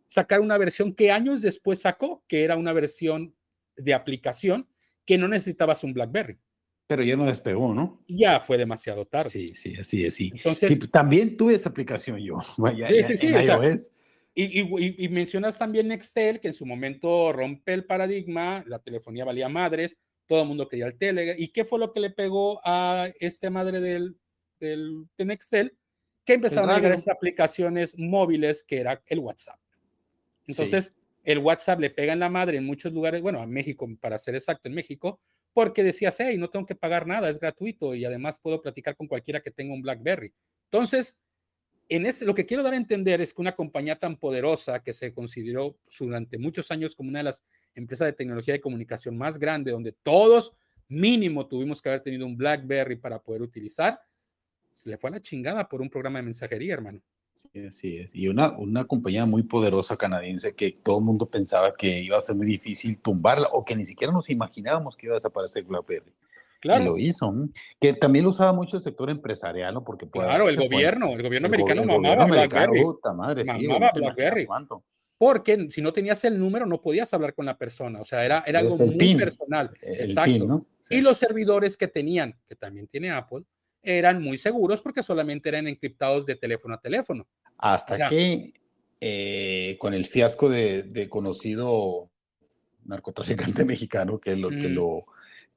sacar una versión que años después sacó, que era una versión de aplicación que no necesitabas un BlackBerry. Pero ya no despegó, ¿no? Ya fue demasiado tarde. Sí, sí, así es, sí. Entonces, también tuve esa aplicación yo. sí, sí, sí. y, y, mencionas también Nextel, que en su momento rompe el paradigma, la telefonía valía madres, todo el mundo quería el Telegram. ¿Y qué fue lo que le pegó a esta madre del, del de Nextel? Que empezaron a llegar esas aplicaciones móviles que era el WhatsApp. Entonces, el WhatsApp le pega en la madre en muchos lugares, bueno, a México, para ser exacto, en México, porque decías, hey, no tengo que pagar nada, es gratuito y además puedo platicar con cualquiera que tenga un BlackBerry. Entonces, en ese, lo que quiero dar a entender es que una compañía tan poderosa que se consideró durante muchos años como una de las empresa de tecnología de comunicación más grande, donde todos mínimo tuvimos que haber tenido un BlackBerry para poder utilizar, se le fue a la chingada por un programa de mensajería, hermano. Sí, así es. Y una, una compañía muy poderosa canadiense que todo el mundo pensaba que iba a ser muy difícil tumbarla o que ni siquiera nos imaginábamos que iba a desaparecer BlackBerry. Claro. Y lo hizo. Que también lo usaba mucho el sector empresarial, ¿no? Porque claro, el gobierno, el gobierno americano mamaba BlackBerry. madre, mamaba BlackBerry porque si no tenías el número no podías hablar con la persona, o sea, era, era algo muy personal. Exacto. Y los servidores que tenían, que también tiene Apple, eran muy seguros porque solamente eran encriptados de teléfono a teléfono. Hasta que eh, con el fiasco de, conocido narcotraficante mexicano que lo, que lo,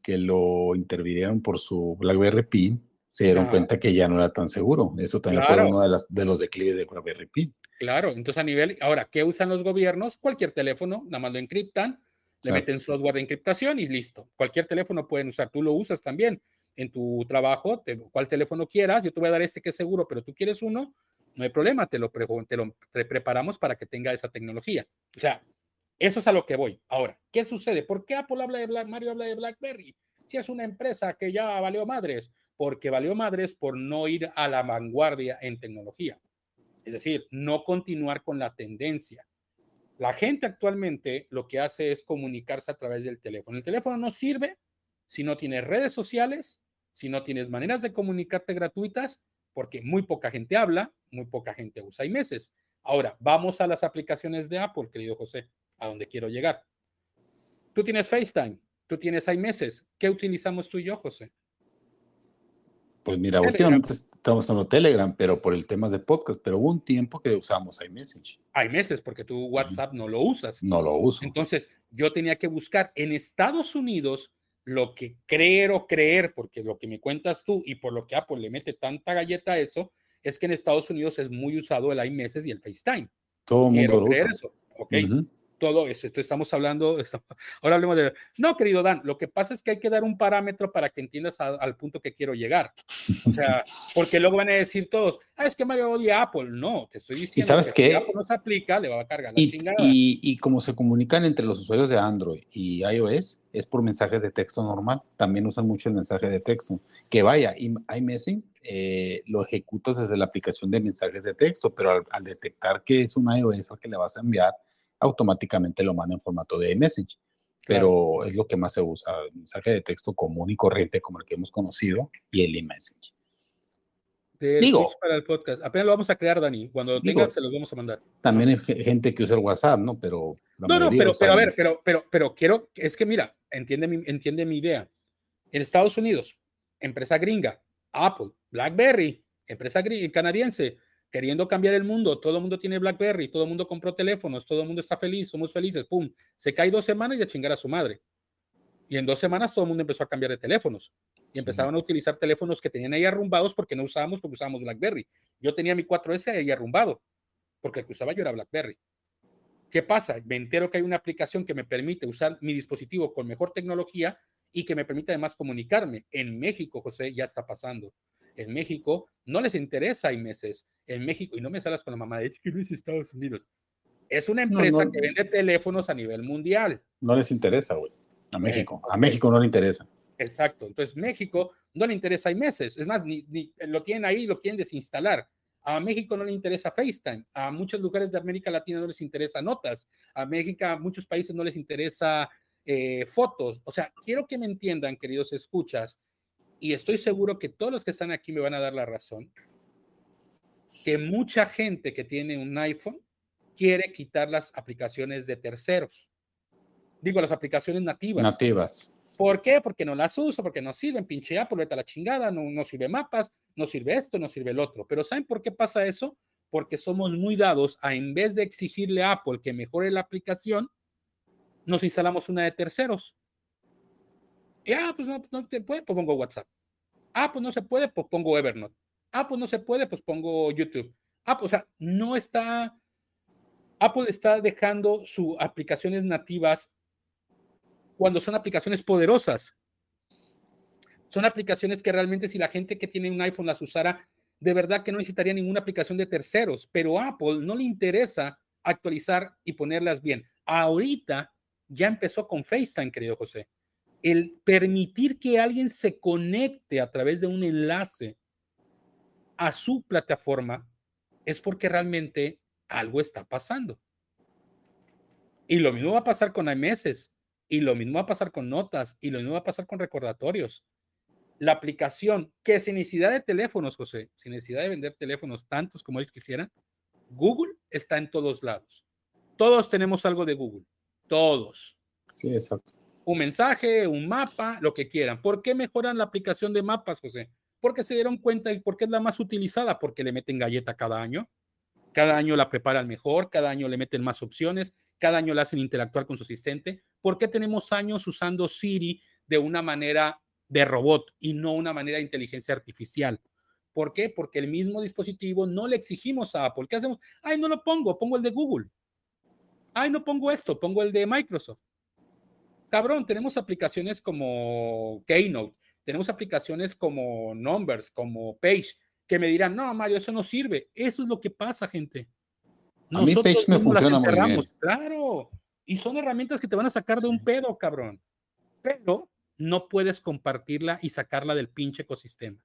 que lo intervinieron por su BlackBerry PIN, se dieron cuenta que ya no era tan seguro. Eso también fue uno de, las, de los declives de BlackBerry PIN. Claro, entonces a nivel, ahora, ¿qué usan los gobiernos? Cualquier teléfono, nada más lo encriptan, le meten software de encriptación y listo. Cualquier teléfono pueden usar, tú lo usas también en tu trabajo, cual teléfono quieras, yo te voy a dar ese que es seguro, pero tú quieres uno, no hay problema, te lo, te lo preparamos para que tenga esa tecnología. O sea, eso es a lo que voy. Ahora, ¿qué sucede? ¿Por qué Apple habla de Black, Mario habla de BlackBerry? Si es una empresa que ya valió madres, porque valió madres por no ir a la vanguardia en tecnología. Es decir, no continuar con la tendencia. La gente actualmente lo que hace es comunicarse a través del teléfono. El teléfono no sirve si no tienes redes sociales, si no tienes maneras de comunicarte gratuitas, porque muy poca gente habla, muy poca gente usa meses. Ahora, vamos a las aplicaciones de Apple, querido José, a donde quiero llegar. Tú tienes FaceTime, tú tienes iMessage. ¿Qué utilizamos tú y yo, José? Pues mira, últimamente estamos usando Telegram, pero por el tema de podcast, pero hubo un tiempo que usamos iMessage. iMessage, porque tú WhatsApp no lo usas. No lo uso. Entonces, yo tenía que buscar en Estados Unidos lo que creer o creer, porque lo que me cuentas tú y por lo que Apple le mete tanta galleta a eso, es que en Estados Unidos es muy usado el iMessage y el FaceTime. Todo el mundo lo usa. eso. Ok. Todo eso. Esto estamos hablando, ahora hablemos de, no, querido Dan, lo que pasa es que hay que dar un parámetro para que entiendas al punto que quiero llegar. O sea, porque luego van a decir todos, ah, es que Mario odia Apple. No, te estoy diciendo sabes que si Apple no se aplica, le va a cargar la y, chingada. Y, y como se comunican entre los usuarios de Android y iOS, es por mensajes de texto normal. También usan mucho el mensaje de texto. Que vaya, iMessage eh, lo ejecutas desde la aplicación de mensajes de texto, pero al, al detectar que es un iOS al que le vas a enviar, automáticamente lo manda en formato de message. Pero es lo que más se usa, el mensaje de texto común y corriente como el que hemos conocido y el e-message. Digo, para el podcast. Apenas lo vamos a crear, Dani. Cuando lo tenga, se los vamos a mandar. También hay gente que usa el WhatsApp, ¿no? Pero. No, no, pero, pero a ver, pero, pero, pero quiero, es que mira, entiende mi, entiende mi idea. En Estados Unidos, empresa gringa, Apple, BlackBerry, empresa canadiense, queriendo cambiar el mundo, todo el mundo tiene BlackBerry, todo el mundo compró teléfonos, todo el mundo está feliz, somos felices, pum, se cae dos semanas y a chingar a su madre. Y en dos semanas todo el mundo empezó a cambiar de teléfonos y empezaban a utilizar teléfonos que tenían ahí arrumbados porque no usábamos, porque usábamos BlackBerry. Yo tenía mi 4S ahí arrumbado, porque el que usaba yo era BlackBerry. ¿Qué pasa? Me entero que hay una aplicación que me permite usar mi dispositivo con mejor tecnología y que me permite además comunicarme. En México, José, ya está pasando. En México no les interesa hay meses. En México, y no me salas con la mamá, es que no es Estados Unidos. Es una empresa que vende teléfonos a nivel mundial. No les interesa, güey. A México. a México no le interesa. Exacto. Entonces, México no le interesa hay meses. Es más, ni, lo tienen ahí, lo quieren desinstalar. A México no le interesa FaceTime. A muchos lugares de América Latina no les interesa notas. A México, a muchos países no les interesa eh, fotos. O sea, quiero que me entiendan, queridos escuchas, y estoy seguro que todos los que están aquí me van a dar la razón, que mucha gente que tiene un iPhone quiere quitar las aplicaciones de terceros. Digo, las aplicaciones nativas. Nativas. ¿Por qué? Porque no las uso, porque no sirven, pinche Apple, vete a la chingada, no, no sirve mapas, no sirve esto, no sirve el otro. Pero ¿saben por qué pasa eso? Porque somos muy dados a, en vez de exigirle a Apple que mejore la aplicación, nos instalamos una de terceros. Y, ah, pues no, no te puede, pues pongo WhatsApp. Ah, pues no se puede, pues pongo Evernote. Ah, pues no se puede, pues pongo YouTube. Ah, pues, o sea, no está, Apple está dejando sus aplicaciones nativas cuando son aplicaciones poderosas. Son aplicaciones que realmente si la gente que tiene un iPhone las usara, de verdad que no necesitaría ninguna aplicación de terceros, pero Apple no le interesa actualizar y ponerlas bien. Ahorita ya empezó con FaceTime, querido José. El permitir que alguien se conecte a través de un enlace a su plataforma es porque realmente algo está pasando. Y lo mismo va a pasar con iMessage, y lo mismo va a pasar con notas, y lo mismo va a pasar con recordatorios. La aplicación, que sin necesidad de teléfonos, José, sin necesidad de vender teléfonos tantos como ellos quisieran, Google está en todos lados. Todos tenemos algo de Google. Todos. Sí, exacto. Un mensaje, un mapa, lo que quieran. ¿Por qué mejoran la aplicación de mapas, José? Porque se dieron cuenta y porque es la más utilizada, porque le meten galleta cada año. Cada año la preparan mejor, cada año le meten más opciones, cada año la hacen interactuar con su asistente. ¿Por qué tenemos años usando Siri de una manera de robot y no una manera de inteligencia artificial? ¿Por qué? Porque el mismo dispositivo no le exigimos a Apple. ¿Qué hacemos? Ay, no lo pongo, pongo el de Google ay, no pongo esto, pongo el de Microsoft. Cabrón, tenemos aplicaciones como Keynote, tenemos aplicaciones como Numbers, como Page, que me dirán, no, Mario, eso no sirve. Eso es lo que pasa, gente. a mí Page me funciona muy bien. Claro, y son herramientas que te van a sacar de un pedo, cabrón. Pero no puedes compartirla y sacarla del pinche ecosistema.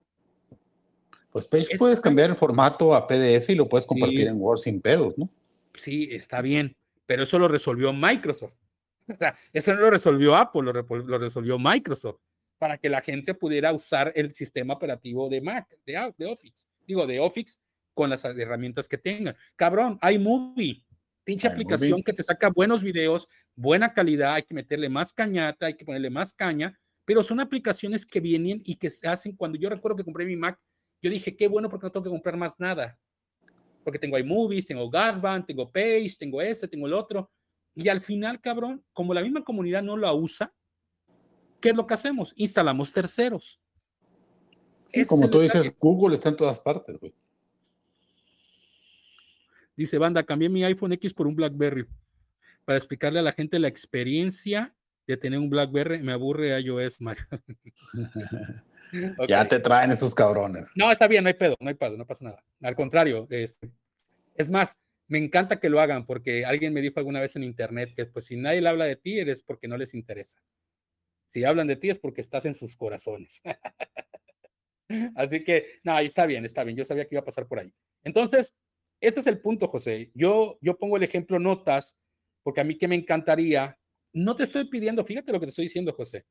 Pues Page puedes cambiar el formato a PDF y lo puedes compartir en Word sin pedos, ¿no? Sí, está bien, pero eso lo resolvió Microsoft. eso no lo resolvió Apple, lo, resolvió Microsoft para que la gente pudiera usar el sistema operativo de Mac, de, de Office. Digo, de Office con las herramientas que tengan. Cabrón, hay Movie, pinche aplicación que te saca buenos videos, buena calidad, hay que meterle más cañata, hay que ponerle más caña, pero son aplicaciones que vienen y que se hacen cuando yo recuerdo que compré mi Mac, yo dije, qué bueno porque no tengo que comprar más nada porque tengo iMovies, tengo Garban, tengo Page, tengo ese, tengo el otro. Y al final, cabrón, como la misma comunidad no la usa, ¿qué es lo que hacemos? Instalamos terceros. Sí, como tú dices, Google está en todas partes, güey. Dice, banda, cambié mi iPhone X por un BlackBerry para explicarle a la gente la experiencia de tener un BlackBerry. Me aburre iOS, Mario. Ya te traen esos cabrones. No, está bien, no hay pedo, no hay pedo, no pasa nada. Al contrario, es, es más, me encanta que lo hagan porque alguien me dijo alguna vez en internet que pues si nadie le habla de ti eres porque no les interesa. Si hablan de ti es porque estás en sus corazones. Así que, no, está bien, está bien. Yo sabía que iba a pasar por ahí. Entonces, este es el punto, José. Yo, yo pongo el ejemplo notas porque a mí que me encantaría, no te estoy pidiendo, fíjate lo que te estoy diciendo, José.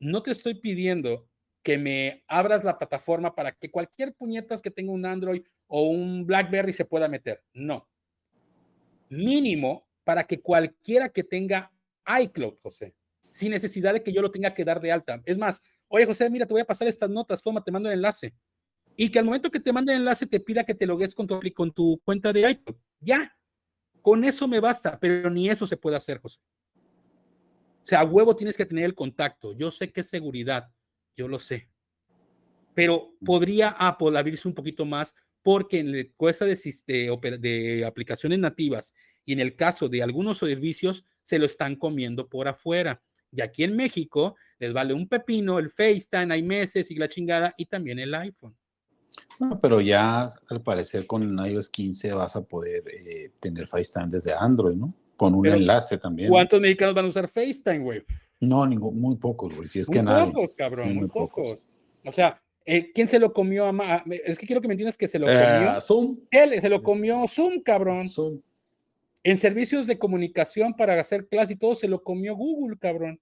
No te estoy pidiendo que me abras la plataforma para que cualquier puñetas que tenga un Android o un BlackBerry se pueda meter. No. Mínimo para que cualquiera que tenga iCloud, José, sin necesidad de que yo lo tenga que dar de alta. Es más, oye, José, mira, te voy a pasar estas notas, toma, te mando el enlace. Y que al momento que te mande el enlace te pida que te logues con tu, con tu cuenta de iCloud. Ya. Con eso me basta, pero ni eso se puede hacer, José. O sea, a huevo tienes que tener el contacto. Yo sé que es seguridad, yo lo sé. Pero podría Apple abrirse un poquito más porque en el cuesta de, de aplicaciones nativas y en el caso de algunos servicios se lo están comiendo por afuera. Y aquí en México les vale un pepino el FaceTime, hay meses y la chingada y también el iPhone. No, pero ya al parecer con el iOS 15 vas a poder eh, tener FaceTime desde Android, ¿no? Con un enlace también. ¿Cuántos mexicanos van a usar FaceTime, güey? No, ningún, muy pocos, güey. Si es muy que pocos, cabrón, muy, pocos. O sea, eh, ¿quién se lo comió? A es que quiero que me entiendas que se lo comió. Eh, Zoom. Él se lo comió Zoom, cabrón. Zoom. En servicios de comunicación para hacer clase y todo se lo comió Google, cabrón.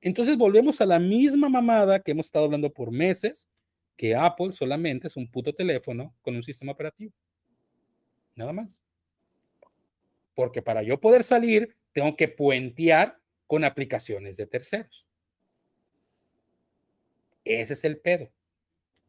Entonces volvemos a la misma mamada que hemos estado hablando por meses, que Apple solamente es un puto teléfono con un sistema operativo. Nada más. Porque para yo poder salir, tengo que puentear con aplicaciones de terceros. Ese es el pedo.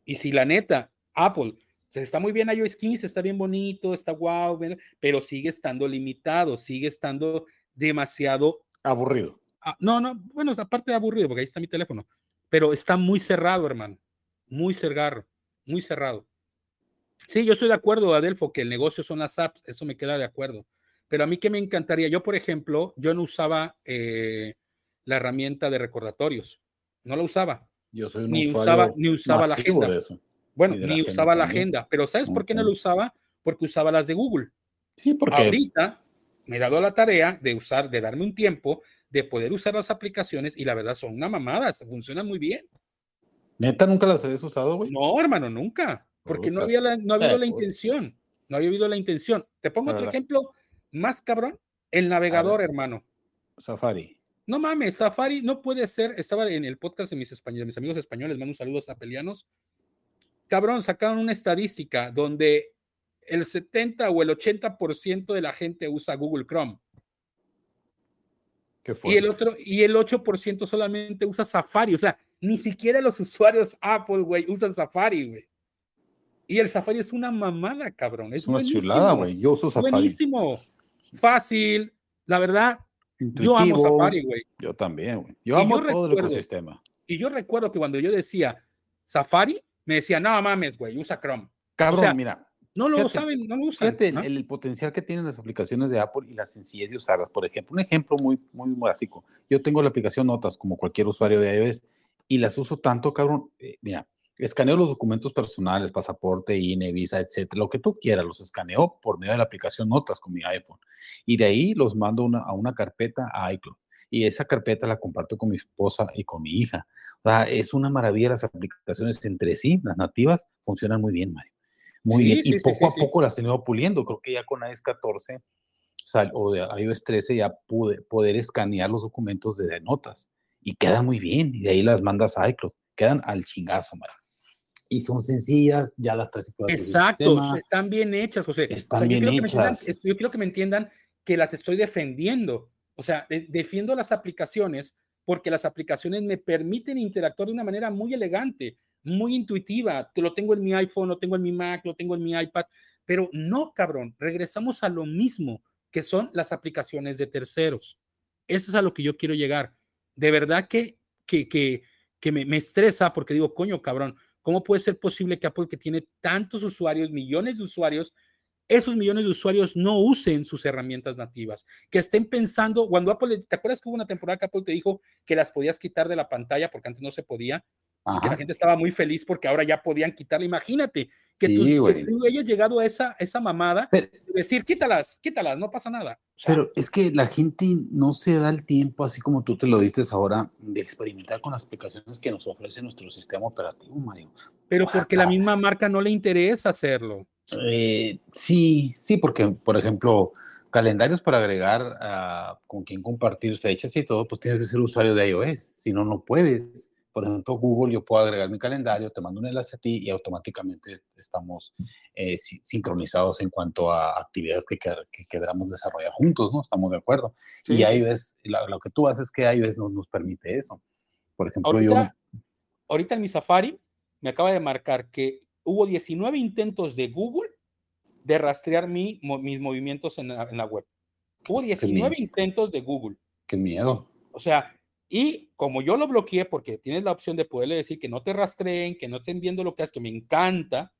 Y si la neta, Apple, está muy bien iOS 15, está bien bonito, está guau, pero sigue estando limitado, sigue estando demasiado aburrido. Ah, no, no, bueno, aparte de aburrido, porque ahí está mi teléfono, pero está muy cerrado, hermano, muy cerrado, muy cerrado. Sí, yo estoy de acuerdo, Adelfo, que el negocio son las apps, eso me queda de acuerdo. Pero a mí que me encantaría, yo por ejemplo, yo no usaba eh, la herramienta de recordatorios, no la usaba. Yo soy un ni usaba, ni usaba la agenda. Bueno, ni usaba la agenda, pero ¿sabes por qué no la usaba? Porque usaba las de Google. Sí, porque ahorita me he dado la tarea de usar, de darme un tiempo de poder usar las aplicaciones y la verdad son una mamada, funcionan muy bien. ¿Neta nunca las habías usado, güey? No, hermano, nunca, porque no había, no habido la intención, no había habido la intención. Te pongo otro ejemplo más cabrón, el navegador, hermano. Safari. No mames, Safari no puede ser, estaba en el podcast de mis, españoles, mis amigos españoles, mando saludos a pelianos. Cabrón, sacaron una estadística donde el 70 o el 80% de la gente usa Google Chrome. y el otro, y el 8% solamente usa Safari. O sea, ni siquiera los usuarios Apple, güey, usan Safari, güey. Y el Safari es una mamada, cabrón. Es una chulada, güey. Yo uso Safari. Buenísimo. Fácil. La verdad, yo amo Safari, güey. Yo también, güey. Yo amo todo el ecosistema. Y yo recuerdo que cuando yo decía Safari, me decía, no mames, güey, usa Chrome. Cabrón, mira. No lo saben, no lo usan. Fíjate el, potencial que tienen las aplicaciones de Apple y la sencillez de usarlas. Por ejemplo, un ejemplo muy, muy básico. Yo tengo la aplicación Notas como cualquier usuario de iOS y las uso tanto, cabrón. Eh, mira, escaneo los documentos personales, pasaporte, INE, visa, etcétera, lo que tú quieras, los escaneo por medio de la aplicación Notas con mi iPhone. Y de ahí los mando a una carpeta a iCloud. Y esa carpeta la comparto con mi esposa y con mi hija. O sea, es una maravilla las aplicaciones entre sí, las nativas, funcionan muy bien, Mario. Muy bien. y poco a poco las he ido puliendo. Creo que ya con iOS 14 o de iOS 13 ya pude poder escanear los documentos de notas y quedan muy bien. Y de ahí las mandas a iCloud. Quedan al chingazo, Mario y son sencillas, ya las traes. Exacto, están bien hechas, José. Están bien hechas. yo quiero que me entiendan que las estoy defendiendo. O sea, defiendo las aplicaciones porque las aplicaciones me permiten interactuar de una manera muy elegante, muy intuitiva. Lo tengo en mi iPhone, lo tengo en mi Mac, lo tengo en mi iPad, pero no, cabrón, regresamos a lo mismo que son las aplicaciones de terceros. Eso es a lo que yo quiero llegar. De verdad que, que, que, que me, me estresa porque digo, coño, cabrón, ¿Cómo puede ser posible que Apple, que tiene tantos usuarios, millones de usuarios, esos millones de usuarios no usen sus herramientas nativas, que estén pensando, cuando Apple, ¿te acuerdas que hubo una temporada que Apple te dijo que las podías quitar de la pantalla porque antes no se podía? Y que la gente estaba muy feliz porque ahora ya podían quitarla. Imagínate que, tú, hayas llegado a esa, esa mamada de decir, quítalas, quítalas, no pasa nada. pero es que la gente no se da el tiempo, así como tú te lo diste ahora, de experimentar con las aplicaciones que nos ofrece nuestro sistema operativo, Mario. Pero porque la misma marca no le interesa hacerlo. Eh, sí, sí, porque, por ejemplo, calendarios para agregar con quien compartir fechas y todo, pues tienes que ser usuario de iOS, si no, no puedes. Por ejemplo, Google, yo puedo agregar mi calendario, te mando un enlace a ti y automáticamente estamos eh, sincronizados en cuanto a actividades que, que, queramos desarrollar juntos, ¿no? Estamos de acuerdo. Y iOS, lo, que tú haces es que iOS nos, nos permite eso. Por ejemplo, ahorita, yo... Ahorita en mi Safari me acaba de marcar que hubo 19 intentos de Google de rastrear mi, mis movimientos en la, web. Hubo 19 intentos de Google. Qué miedo. O sea, y como yo lo bloqueé porque tienes la opción de poderle decir que no te rastreen, que no estén viendo lo que haces, que me encanta,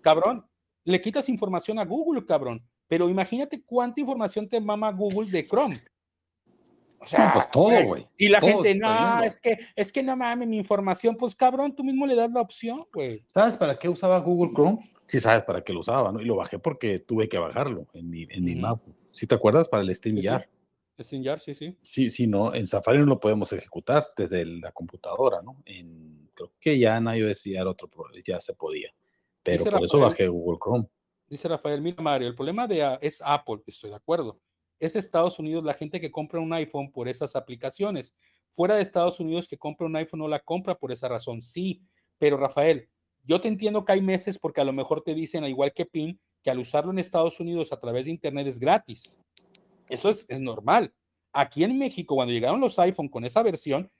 cabrón, le quitas información a Google, cabrón. Pero imagínate cuánta información te mama Google de Chrome. O sea, pues todo, güey. Y la gente, no, es que, es que no mames mi información. Pues cabrón, tú mismo le das la opción, güey. ¿Sabes para qué usaba Google Chrome? Sí, sabes para qué lo usaba, ¿no? Y lo bajé porque tuve que bajarlo en mi, en mi Mac. ¿Sí te acuerdas? Para el StreamYard. Sí, StreamYard, sí, sí. Sí, sí, no. En Safari no lo podemos ejecutar desde la computadora, ¿no? En, creo que ya en iOS ya, otro, ya se podía. Pero por eso bajé Google Chrome. Dice Rafael, mira Mario, el problema de es Apple, estoy de acuerdo es Estados Unidos la gente que compra un iPhone por esas aplicaciones. Fuera de Estados Unidos que compra un iPhone no la compra por esa razón, sí. Pero Rafael, yo te entiendo que hay meses porque a lo mejor te dicen, igual que PIN, que al usarlo en Estados Unidos a través de Internet es gratis. Eso es, normal. Aquí en México, cuando llegaron los iPhone con esa versión,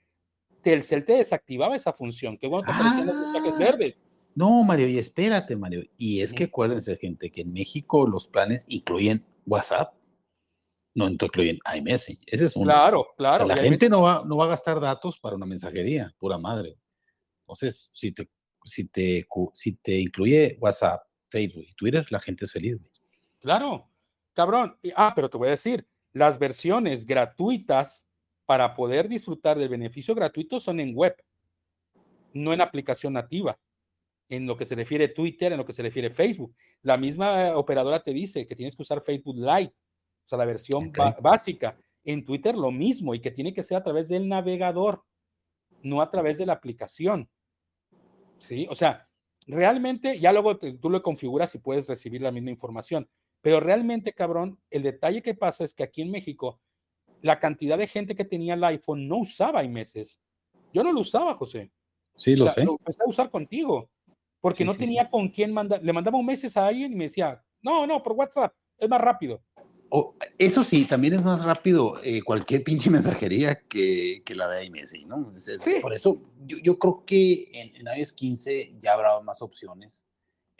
Telcel te desactivaba esa función. Qué bueno te aparecían los mensajes ah. verdes. No, Mario, y espérate, Mario. Y es que acuérdense, gente, que en México los planes incluyen WhatsApp no incluyen iMessage. Ese es un. Claro, claro. la gente no va, no va a gastar datos para una mensajería, pura madre. Entonces, si te, si te, si te incluye WhatsApp, Facebook y Twitter, la gente es feliz. Claro, cabrón. Ah, pero te voy a decir, las versiones gratuitas para poder disfrutar del beneficio gratuito son en web, no en aplicación nativa. En lo que se refiere Twitter, en lo que se refiere Facebook. La misma operadora te dice que tienes que usar Facebook Lite o sea, la versión básica. En Twitter lo mismo y que tiene que ser a través del navegador, no a través de la aplicación. ¿Sí? O sea, realmente ya luego tú lo configuras y puedes recibir la misma información. Pero realmente, cabrón, el detalle que pasa es que aquí en México, la cantidad de gente que tenía el iPhone no usaba iMessage. Yo no lo usaba, José. Sí, lo sé. Lo empecé a usar contigo, porque no tenía con quién mandar. Le mandaba un mensaje a alguien y me decía, no, no, por WhatsApp, es más rápido eso sí, también es más rápido eh, cualquier pinche mensajería que, que la de iMessage, ¿no? sí. Por eso yo, yo creo que en, en, iOS 15 ya habrá más opciones.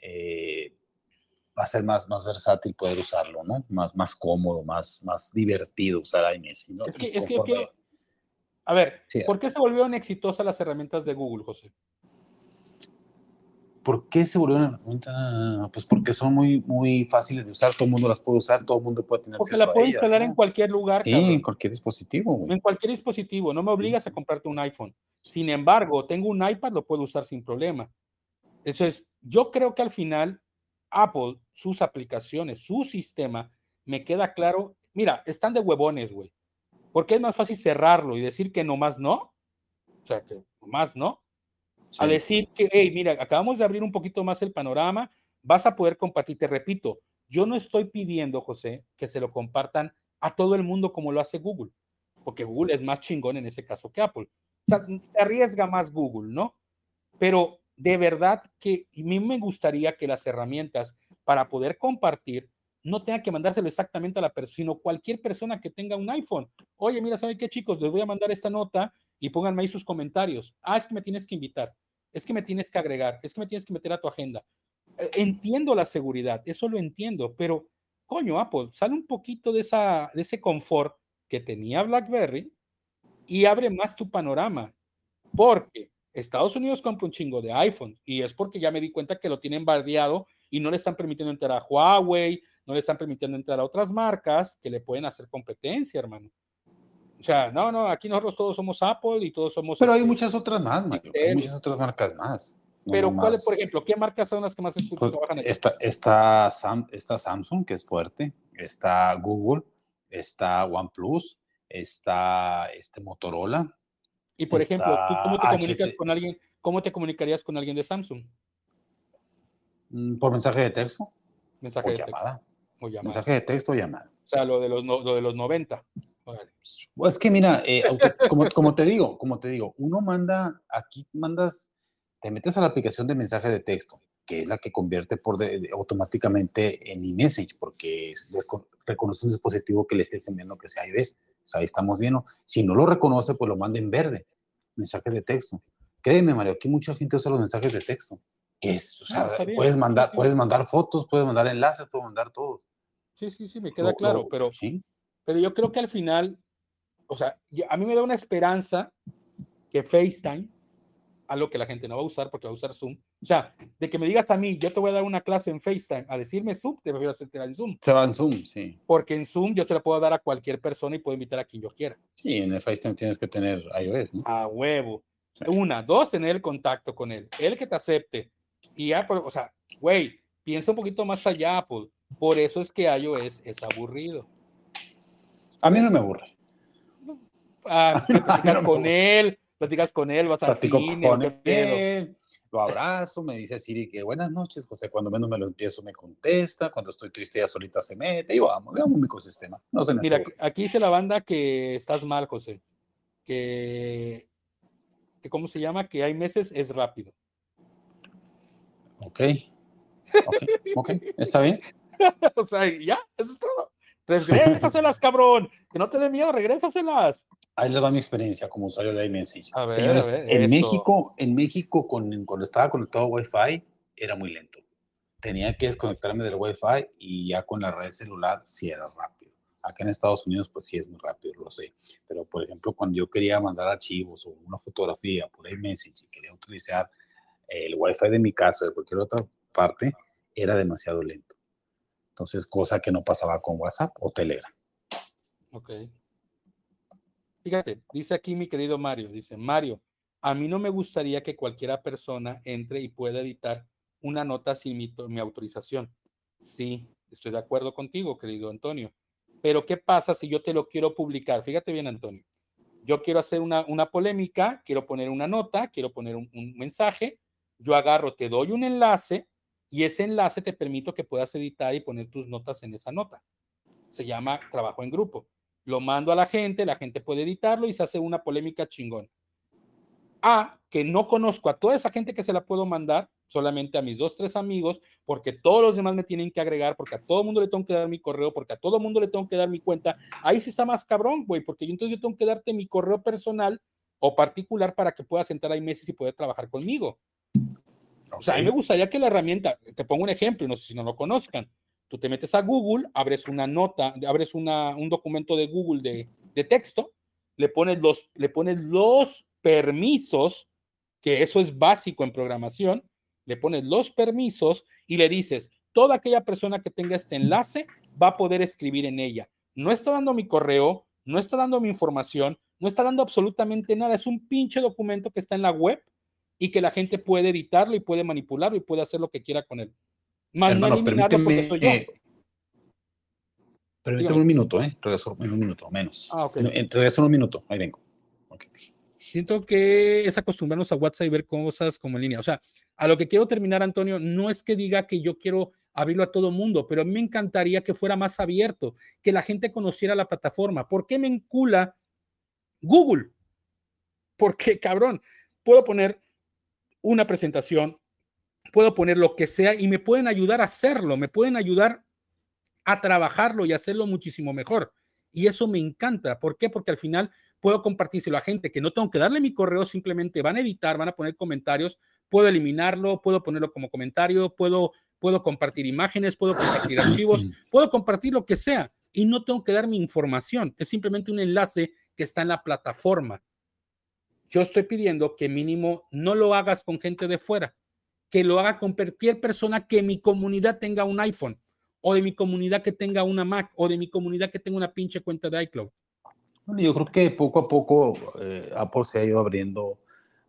Eh, va a ser más, más versátil poder usarlo, ¿no? Más, más cómodo, más, más divertido usar iMessage, ¿no? Es que, es que, a ver, ¿por qué se volvieron exitosas las herramientas de Google, José? ¿Por qué se volvieron una herramienta? Pues porque son muy, muy fáciles de usar, todo el mundo las puede usar, todo el mundo puede tener Porque la puedo instalar en cualquier lugar. Sí, en cualquier dispositivo. En cualquier dispositivo, no me obligas a comprarte un iPhone. Sin embargo, tengo un iPad, lo puedo usar sin problema. Entonces, yo creo que al final, Apple, sus aplicaciones, su sistema, me queda claro, mira, están de huevones, güey. Porque es más fácil cerrarlo y decir que nomás no. O sea, que nomás no a decir que, hey, mira, acabamos de abrir un poquito más el panorama, vas a poder compartir. Te repito, yo no estoy pidiendo, José, que se lo compartan a todo el mundo como lo hace Google, porque Google es más chingón en ese caso que Apple. O sea, se arriesga más Google, ¿no? Pero de verdad que a mí me gustaría que las herramientas para poder compartir no tengan que mandárselo exactamente a la persona, sino cualquier persona que tenga un iPhone. Oye, mira, ¿saben qué, chicos? Les voy a mandar esta nota y pónganme ahí sus comentarios. Ah, es que me tienes que invitar es que me tienes que agregar, es que me tienes que meter a tu agenda. Eh, entiendo la seguridad, eso lo entiendo, pero coño, Apple, sale un poquito de, esa, de ese confort que tenía BlackBerry y abre más tu panorama, porque Estados Unidos compra un chingo de iPhone y es porque ya me di cuenta que lo tienen bardeado y no le están permitiendo entrar a Huawei, no le están permitiendo entrar a otras marcas que le pueden hacer competencia, hermano. O sea, no, no, aquí nosotros todos somos Apple y todos somos. Pero hay este, muchas otras más, Hay muchas otras marcas más. Pero, ¿cuáles, por ejemplo, qué marcas son las que más escuchas pues, trabajan Está, está, Sam, está Samsung, que es fuerte, está Google, está OnePlus, está este Motorola. Y por ejemplo, ¿tú cómo te comunicas con alguien? ¿Cómo te comunicarías con alguien de Samsung? Mm, por mensaje de texto. Mensaje de llamada. O llamada. Mensaje de texto o llamada. O sea, lo de los, lo de los 90. Pues es que mira, eh, como, como, te digo, como te digo, uno manda, aquí mandas, te metes a la aplicación de mensaje de texto, que es la que convierte por automáticamente en iMessage, porque reconoce un dispositivo que le estés enviando que sea iOS. O sea, ahí estamos viendo. Si no lo reconoce, pues lo manda en verde, mensaje de texto. Créeme, Mario, aquí mucha gente usa los mensajes de texto. Que es, o sea, puedes mandar, puedes mandar fotos, puedes mandar enlaces, puedes mandar todo. Sí, sí, sí, me queda claro, pero ¿sí? Pero yo creo que al final, o sea, a mí me da una esperanza que FaceTime, algo que la gente no va a usar porque va a usar Zoom, o sea, de que me digas a mí, yo te voy a dar una clase en FaceTime, a decirme Zoom, te voy a hacer en Zoom. Se va en Zoom, sí. Porque en Zoom yo te la puedo dar a cualquier persona y puedo invitar a quien yo quiera. Sí, en el FaceTime tienes que tener iOS, ¿no? A huevo. Una, dos, tener el contacto con él, él que te acepte. Y ya, o sea, güey, piensa un poquito más allá, Apple. Por eso es que iOS es aburrido. A mí no me aburre. Ah, platicas con él, platicas con él, vas a cine, con él, lo abrazo, me dice Siri que buenas noches, José, cuando menos me lo empiezo me contesta, cuando estoy triste ya solita se mete y vamos, veamos mi ecosistema. No Mira, aquí dice la banda que estás mal, José, que, que ¿cómo se llama? Que hay meses es rápido. Ok, ok, ok, está bien. o sea, ya, eso es todo. Regrésaselas, cabrón. Que no te dé miedo, regrésaselas. Ahí le va mi experiencia como usuario de iMessage. Señores, en México, en México, con, cuando estaba conectado a Wi-Fi, era muy lento. Tenía que desconectarme del Wi-Fi y ya con la red celular sí era rápido. Acá en Estados Unidos, pues sí es muy rápido, lo sé. Pero, por ejemplo, cuando yo quería mandar archivos o una fotografía por iMessage y quería utilizar el Wi-Fi de mi casa o de cualquier otra parte, era demasiado lento. Entonces, cosa que no pasaba con WhatsApp o Telegram. Ok. Fíjate, dice aquí mi querido Mario, dice, Mario, a mí no me gustaría que cualquiera persona entre y pueda editar una nota sin mi, autorización. Sí, estoy de acuerdo contigo, querido Antonio. Pero ¿qué pasa si yo te lo quiero publicar? Fíjate bien, Antonio. Yo quiero hacer una, una polémica, quiero poner una nota, quiero poner un mensaje. Yo agarro, te doy un enlace, y ese enlace te permite que puedas editar y poner tus notas en esa nota. Se llama trabajo en grupo. Lo mando a la gente, la gente puede editarlo y se hace una polémica chingón. A, que no conozco a toda esa gente que se la puedo mandar, solamente a mis dos, tres amigos, porque todos los demás me tienen que agregar, porque a todo mundo le tengo que dar mi correo, porque a todo mundo le tengo que dar mi cuenta. Ahí sí está más cabrón, güey, porque yo entonces yo tengo que darte mi correo personal o particular para que puedas entrar ahí meses y poder trabajar conmigo. O sea, a mí me gustaría que la herramienta, te pongo un ejemplo, no sé si no lo conozcan. Tú te metes a Google, abres una nota, abres una, un documento de Google de, de texto, le pones, los, le pones los permisos, que eso es básico en programación, le pones los permisos y le dices, toda aquella persona que tenga este enlace va a poder escribir en ella. No está dando mi correo, no está dando mi información, no está dando absolutamente nada. Es un pinche documento que está en la web y que la gente puede editarlo y puede manipularlo y puede hacer lo que quiera con él. Más no eliminarlo porque soy yo. permíteme un minuto, ¿eh? Regreso en un minuto, menos. Ah, ok. Regreso en un minuto, ahí vengo. Siento que es acostumbrarnos a WhatsApp y ver cosas como en línea. O sea, a lo que quiero terminar, Antonio, no es que diga que yo quiero abrirlo a todo mundo, pero me encantaría que fuera más abierto, que la gente conociera la plataforma. ¿Por qué me encula Google? Porque, cabrón, puedo poner una presentación, puedo poner lo que sea y me pueden ayudar a hacerlo, me pueden ayudar a trabajarlo y hacerlo muchísimo mejor. Y eso me encanta. ¿Por qué? Porque al final puedo compartírselo a gente que no tengo que darle mi correo, simplemente van a editar, van a poner comentarios, puedo eliminarlo, puedo ponerlo como comentario, puedo, puedo compartir imágenes, puedo compartir archivos, puedo compartir lo que sea y no tengo que dar mi información. Es simplemente un enlace que está en la plataforma yo estoy pidiendo que mínimo no lo hagas con gente de fuera, que lo haga con cualquier persona que mi comunidad tenga un iPhone o de mi comunidad que tenga una Mac o de mi comunidad que tenga una pinche cuenta de iCloud. Bueno, yo creo que poco a poco eh, Apple se ha ido abriendo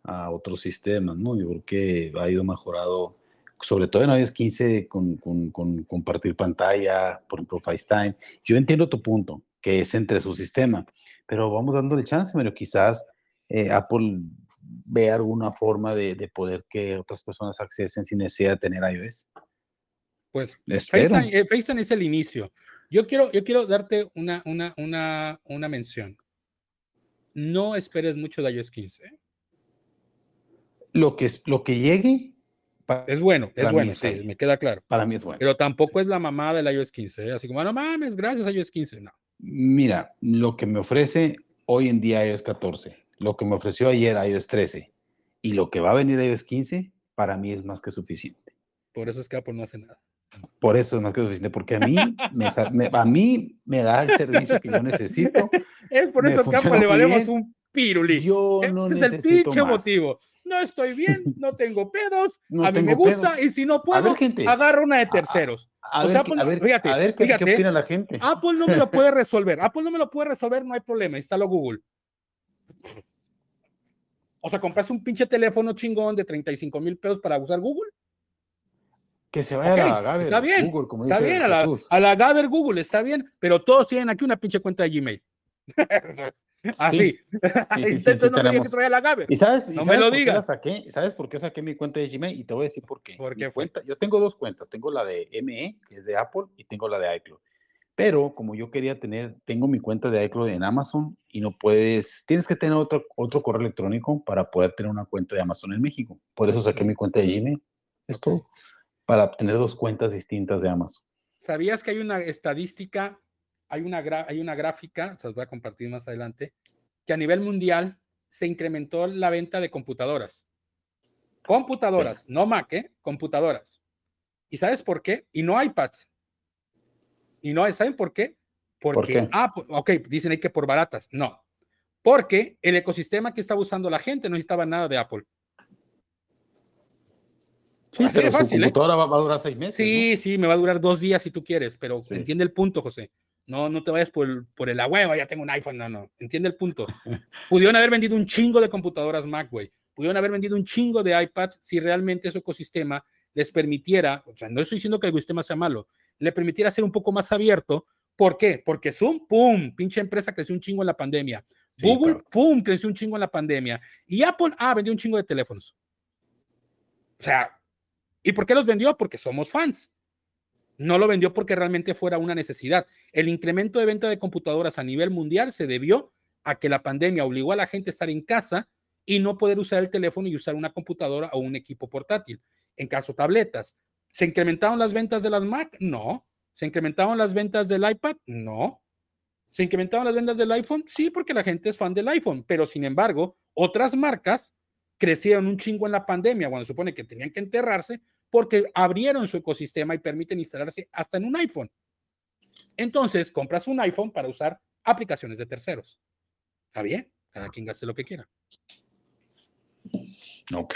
a otros sistemas, ¿no? Yo creo que ha ido mejorado, sobre todo en iOS 15 con, con, con compartir pantalla, por ejemplo, FaceTime. Yo entiendo tu punto, que es entre su sistema, pero vamos dándole chance, pero quizás eh, Apple ve alguna forma de, de, poder que otras personas accesen sin necesidad de tener iOS. Pues FaceTime, eh, FaceTime, es el inicio. Yo quiero, yo quiero darte una, una, una, una mención. No esperes mucho de iOS 15. ¿eh? Lo que, lo que llegue. es bueno, es bueno, sí, me queda claro. Para mí es bueno. Pero tampoco es la mamá del iOS 15. ¿eh? Así como, no mames, gracias iOS 15. No. Mira, lo que me ofrece hoy en día iOS 14, lo que me ofreció ayer iOS 13 y lo que va a venir iOS 15, para mí es más que suficiente. Por eso es que Apple no hace nada. Por eso es más que suficiente, porque a mí me, a mí me da el servicio que yo necesito. Es por eso que Apple le valemos un piruli. Yo no Ese es el pinche motivo. No estoy bien, no tengo pedos, a mí me gusta y si no puedo, agarro una de terceros. A, o sea, ver, Apple, a ver, fíjate, a ver ¿qué, fíjate, ¿qué, opina la gente. Apple no me lo puede resolver. Apple no me lo puede resolver, no hay problema. Instalo Google. O sea, compras un pinche teléfono chingón de 35 mil pesos para usar Google que se vaya a la Gaber está bien, Google, como está bien, a la, a la, Gaber Google, está bien, pero todos tienen aquí una pinche cuenta de Gmail. Así. Sí, sí, no me que traer la Gaber. ¿Y sabes, no me lo digas. Saqué, ¿Sabes por qué saqué mi cuenta de Gmail? Y te voy a decir por qué. ¿Por qué cuenta, yo tengo dos cuentas. Tengo la de ME, que es de Apple, y tengo la de iCloud. Pero como yo quería tener, tengo mi cuenta de iCloud en Amazon y no puedes, tienes que tener otro, otro correo electrónico para poder tener una cuenta de Amazon en México. Por eso saqué mi cuenta de Gmail. Es todo para tener dos cuentas distintas de Amazon. ¿Sabías que hay una estadística, hay una, hay una gráfica, se las voy a compartir más adelante, que a nivel mundial se incrementó la venta de computadoras? Computadoras, no Mac, ¿eh? Computadoras. ¿Y sabes por qué? Y no iPads. Y no, ¿saben por qué? Porque, ah, ok, dicen ahí que por baratas. No, porque el ecosistema que estaba usando la gente no necesitaba nada de Apple. Sí, pero fácil, su ¿eh? computadora va, a durar seis meses. Sí, sí, me va a durar dos días si tú quieres, pero entiende el punto, José. No, no te vayas por, el, por la hueva, ya tengo un iPhone, no, no. Entiende el punto. Pudieron haber vendido un chingo de computadoras Mac, güey. Pudieron haber vendido un chingo de iPads si realmente su ecosistema les permitiera, o sea, no estoy diciendo que el ecosistema sea malo, le permitiera ser un poco más abierto. ¿Por qué? Porque Zoom, pum, pinche empresa creció un chingo en la pandemia. Google, pum, creció un chingo en la pandemia. Y Apple, ah, vendió un chingo de teléfonos. O sea, ¿Y por qué los vendió? Porque somos fans. No lo vendió porque realmente fuera una necesidad. El incremento de venta de computadoras a nivel mundial se debió a que la pandemia obligó a la gente a estar en casa y no poder usar el teléfono y usar una computadora o un equipo portátil. En caso tabletas. ¿Se incrementaron las ventas de las Mac? No. ¿Se incrementaron las ventas del iPad? No. ¿Se incrementaron las ventas del iPhone? Sí, porque la gente es fan del iPhone, pero sin embargo, otras marcas crecieron un chingo en la pandemia, cuando supone que tenían que enterrarse, porque abrieron su ecosistema y permiten instalarse hasta en un iPhone. Entonces, compras un iPhone para usar aplicaciones de terceros. Está bien, cada quien gaste lo que quiera. Ok.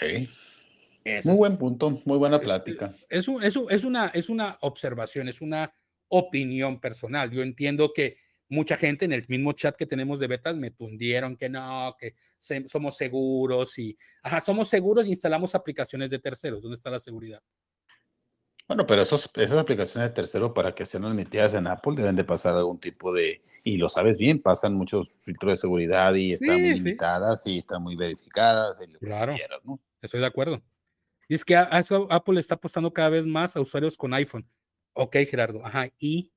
Muy buen punto, muy buena plática. Es, es, es, una, es una observación, es una opinión personal. Yo entiendo que mucha gente en el mismo chat que tenemos de betas me tundieron que no, que somos seguros y, ajá, somos seguros y instalamos aplicaciones de terceros. ¿Dónde está la seguridad? Bueno, pero esos, esas aplicaciones de terceros para que sean admitidas en Apple deben de pasar algún tipo de, y lo sabes bien, pasan muchos filtros de seguridad y están muy limitadas y están muy verificadas. claro, estoy de acuerdo. Y es que Apple está apostando cada vez más a usuarios con iPhone. Ok, Gerardo, ajá, y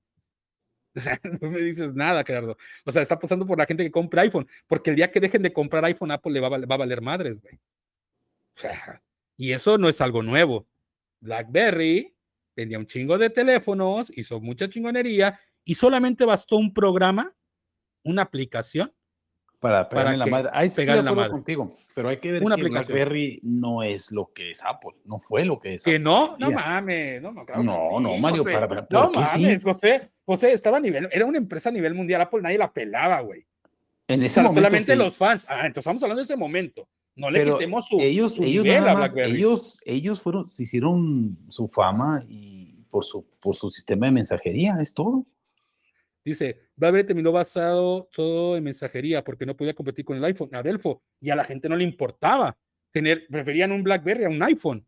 no me dices nada, Gerardo. O sea, está pasando por la gente que compra iPhone, porque el día que dejen de comprar iPhone, Apple le va, a valer madres, güey. O sea, y eso no es algo nuevo. BlackBerry vendía un chingo de teléfonos, hizo mucha chingonería y solamente bastó un programa, una aplicación para pegarle la madre. Ahí sí la madre. contigo, pero hay que ver Una que BlackBerry no es lo que es Apple, no fue lo que es. Que no, no mames, no, no, no, no, Mario, para, para, no mames, José, José estaba a nivel, era una empresa a nivel mundial, Apple nadie la pelaba, güey. En ese momento solamente los fans. Ah, entonces estamos hablando de ese momento. No le quitemos su, ellos, su ellos, ellos, ellos fueron, se hicieron su fama y por su, por su sistema de mensajería, es todo. Dice, BlackBerry terminó basado todo en mensajería porque no podía competir con el iPhone, Adelfo, y a la gente no le importaba tener, preferían un BlackBerry a un iPhone.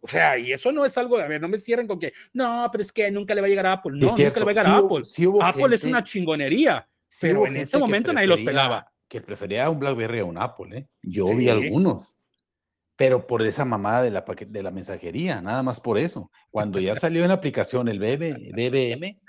O sea, y eso no es algo, a ver, no me cierren con que, no, pero es que nunca le va a llegar a Apple. No, nunca le va a llegar a Apple. Apple es una chingonería, pero en ese momento nadie los pelaba. Que prefería un BlackBerry a un Apple, ¿eh? Yo vi algunos, pero por esa mamada de la, de la mensajería, nada más por eso. Cuando ya salió en la aplicación el BB, BBM,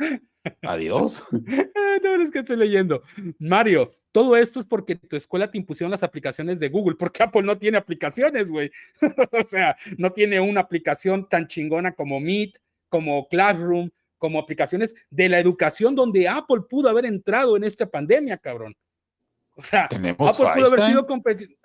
adiós. no, es que estoy leyendo. Mario, todo esto es porque tu escuela te impusieron las aplicaciones de Google, porque Apple no tiene aplicaciones, güey. o sea, no tiene una aplicación tan chingona como Meet, como Classroom, como aplicaciones de la educación donde Apple pudo haber entrado en esta pandemia, cabrón. O sea, Apple pudo haber sido competitivo.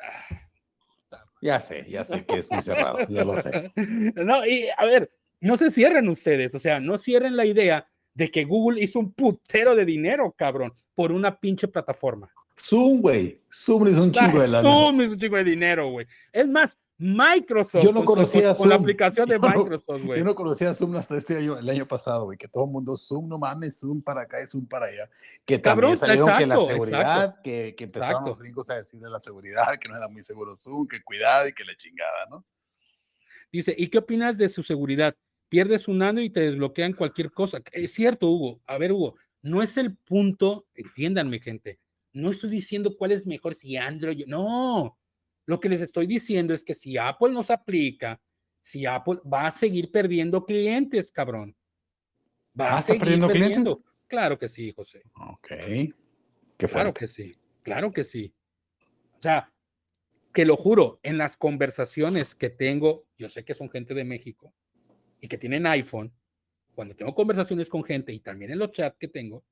Ya sé, ya sé que es muy cerrado, ya lo sé. No, y a ver, no se cierren ustedes, o sea, no cierren la idea de que Google hizo un putero de dinero, cabrón, por una pinche plataforma. Zoom, güey. Zoom hizo un chingo de lana. Zoom hizo un chingo de dinero, güey. Es más, Microsoft. Yo no conocía con, la aplicación de Microsoft, güey. Yo no conocía Zoom hasta este año, el año pasado, güey. Que todo el mundo Zoom, no mames, Zoom para acá y Zoom para allá. Que Cabrón, también salieron que la seguridad, que, que empezaron los gringos a decirle la seguridad, que no era muy seguro Zoom, que cuidado y que la chingada, ¿no? Dice, ¿y qué opinas de su seguridad? Pierdes un año y te desbloquean cualquier cosa. Es cierto, Hugo. A ver, Hugo, no es el punto, entiéndanme, gente. No estoy diciendo cuál es mejor, si Android. No, lo que les estoy diciendo es que si Apple nos aplica, si Apple va a seguir perdiendo clientes, cabrón. Va a ah, seguir perdiendo, Clientes? Claro que sí, José. Ok. Qué claro que sí, claro que sí. O sea, que lo juro, en las conversaciones que tengo, yo sé que son gente de México y que tienen iPhone, cuando tengo conversaciones con gente y también en los chats que tengo,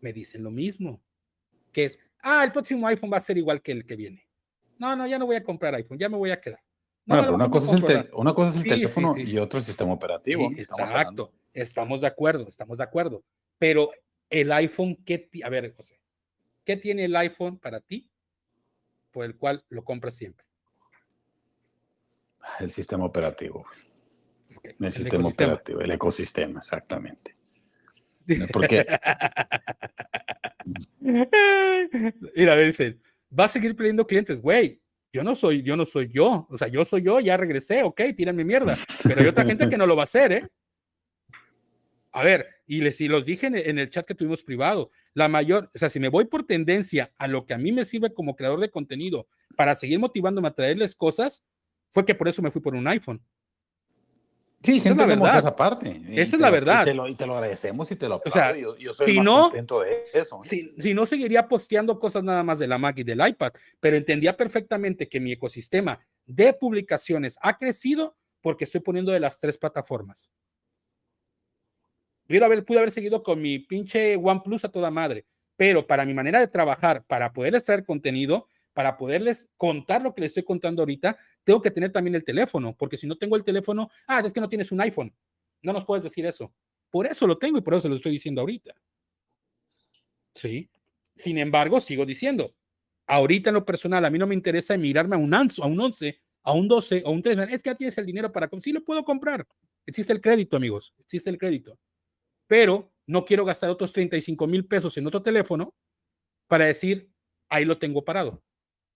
me dicen lo mismo, que es, ah, el próximo iPhone va a ser igual que el que viene. No, no, ya no voy a comprar iPhone, ya me voy a quedar. una, cosa es el una, cosa es el teléfono y otro el sistema operativo. exacto, estamos de acuerdo, estamos de acuerdo. Pero el iPhone, ¿qué a ver, José, ¿qué tiene el iPhone para ti por el cual lo compras siempre? El sistema operativo. El, sistema operativo, el ecosistema, exactamente. Porque. Mira, dicen, va a seguir perdiendo clientes, güey. Yo no soy, yo no soy yo. O sea, yo soy yo, ya regresé, ok, tírenme mierda. Pero hay otra gente que no lo va a hacer, ¿eh? A ver, y les y los dije en el, chat que tuvimos privado, la mayor, o sea, si me voy por tendencia a lo que a mí me sirve como creador de contenido para seguir motivándome a traerles cosas, fue que por eso me fui por un iPhone. Sí, esa es la verdad. esa parte. Esa es la verdad. Y te, lo, y te, lo, agradecemos y te lo aplaudo. O sea, yo, soy si más no, contento de eso. ¿eh? Si, si, no, seguiría posteando cosas nada más de la Mac y del iPad, pero entendía perfectamente que mi ecosistema de publicaciones ha crecido porque estoy poniendo de las tres plataformas. Pude haber, pude haber seguido con mi pinche OnePlus a toda madre, pero para mi manera de trabajar, para poder extraer contenido, para poderles contar lo que les estoy contando ahorita, tengo que tener también el teléfono, porque si no tengo el teléfono, ah, es que no tienes un iPhone. No nos puedes decir eso. Por eso lo tengo y por eso lo estoy diciendo ahorita. Sí. Sin embargo, sigo diciendo, ahorita en lo personal, a mí no me interesa mirarme a un, a un 11, a un 12 o un 3. Es que ya tienes el dinero para... Sí lo puedo comprar. Existe el crédito, amigos. Existe el crédito. Pero no quiero gastar otros 35 mil pesos en otro teléfono para decir, ahí lo tengo parado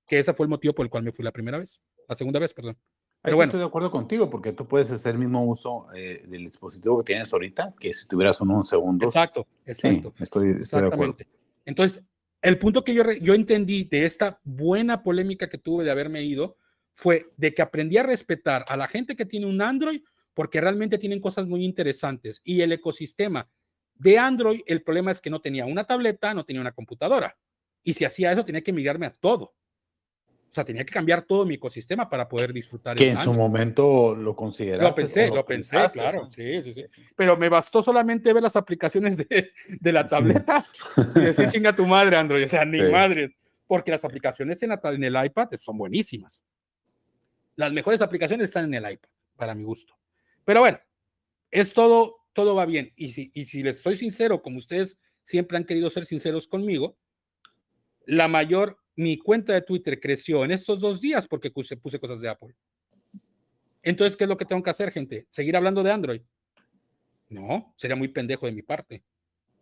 que ese fue el motivo por el cual me fui la primera vez, la segunda vez, perdón. Pero bueno. Estoy de acuerdo contigo, porque tú puedes hacer el mismo uso eh, del dispositivo que tienes ahorita, que si tuvieras un segundo. Exacto, exacto. estoy, estoy de acuerdo. Entonces, el punto que yo, yo entendí de esta buena polémica que tuve de haberme ido fue de que aprendí a respetar a la gente que tiene un Android porque realmente tienen cosas muy interesantes y el ecosistema de Android, el problema es que no tenía una tableta, no tenía una computadora. Y si hacía eso, tenía que mirarme a todo. O sea, tenía que cambiar todo mi ecosistema para poder disfrutar. Que en su momento lo consideraste. Lo pensé, lo, pensé, claro. Sí, sí, sí. Pero me bastó solamente ver las aplicaciones de, de la tableta y decir, chinga tu madre, Android. O sea, ni madres. Porque las aplicaciones en, en el iPad son buenísimas. Las mejores aplicaciones están en el iPad, para mi gusto. Pero bueno, es todo, todo va bien. Y si, y si les soy sincero, como ustedes siempre han querido ser sinceros conmigo, la mayor mi cuenta de Twitter creció en estos dos días porque puse, puse cosas de Apple. Entonces, ¿qué es lo que tengo que hacer, gente? ¿Seguir hablando de Android? No, sería muy pendejo de mi parte.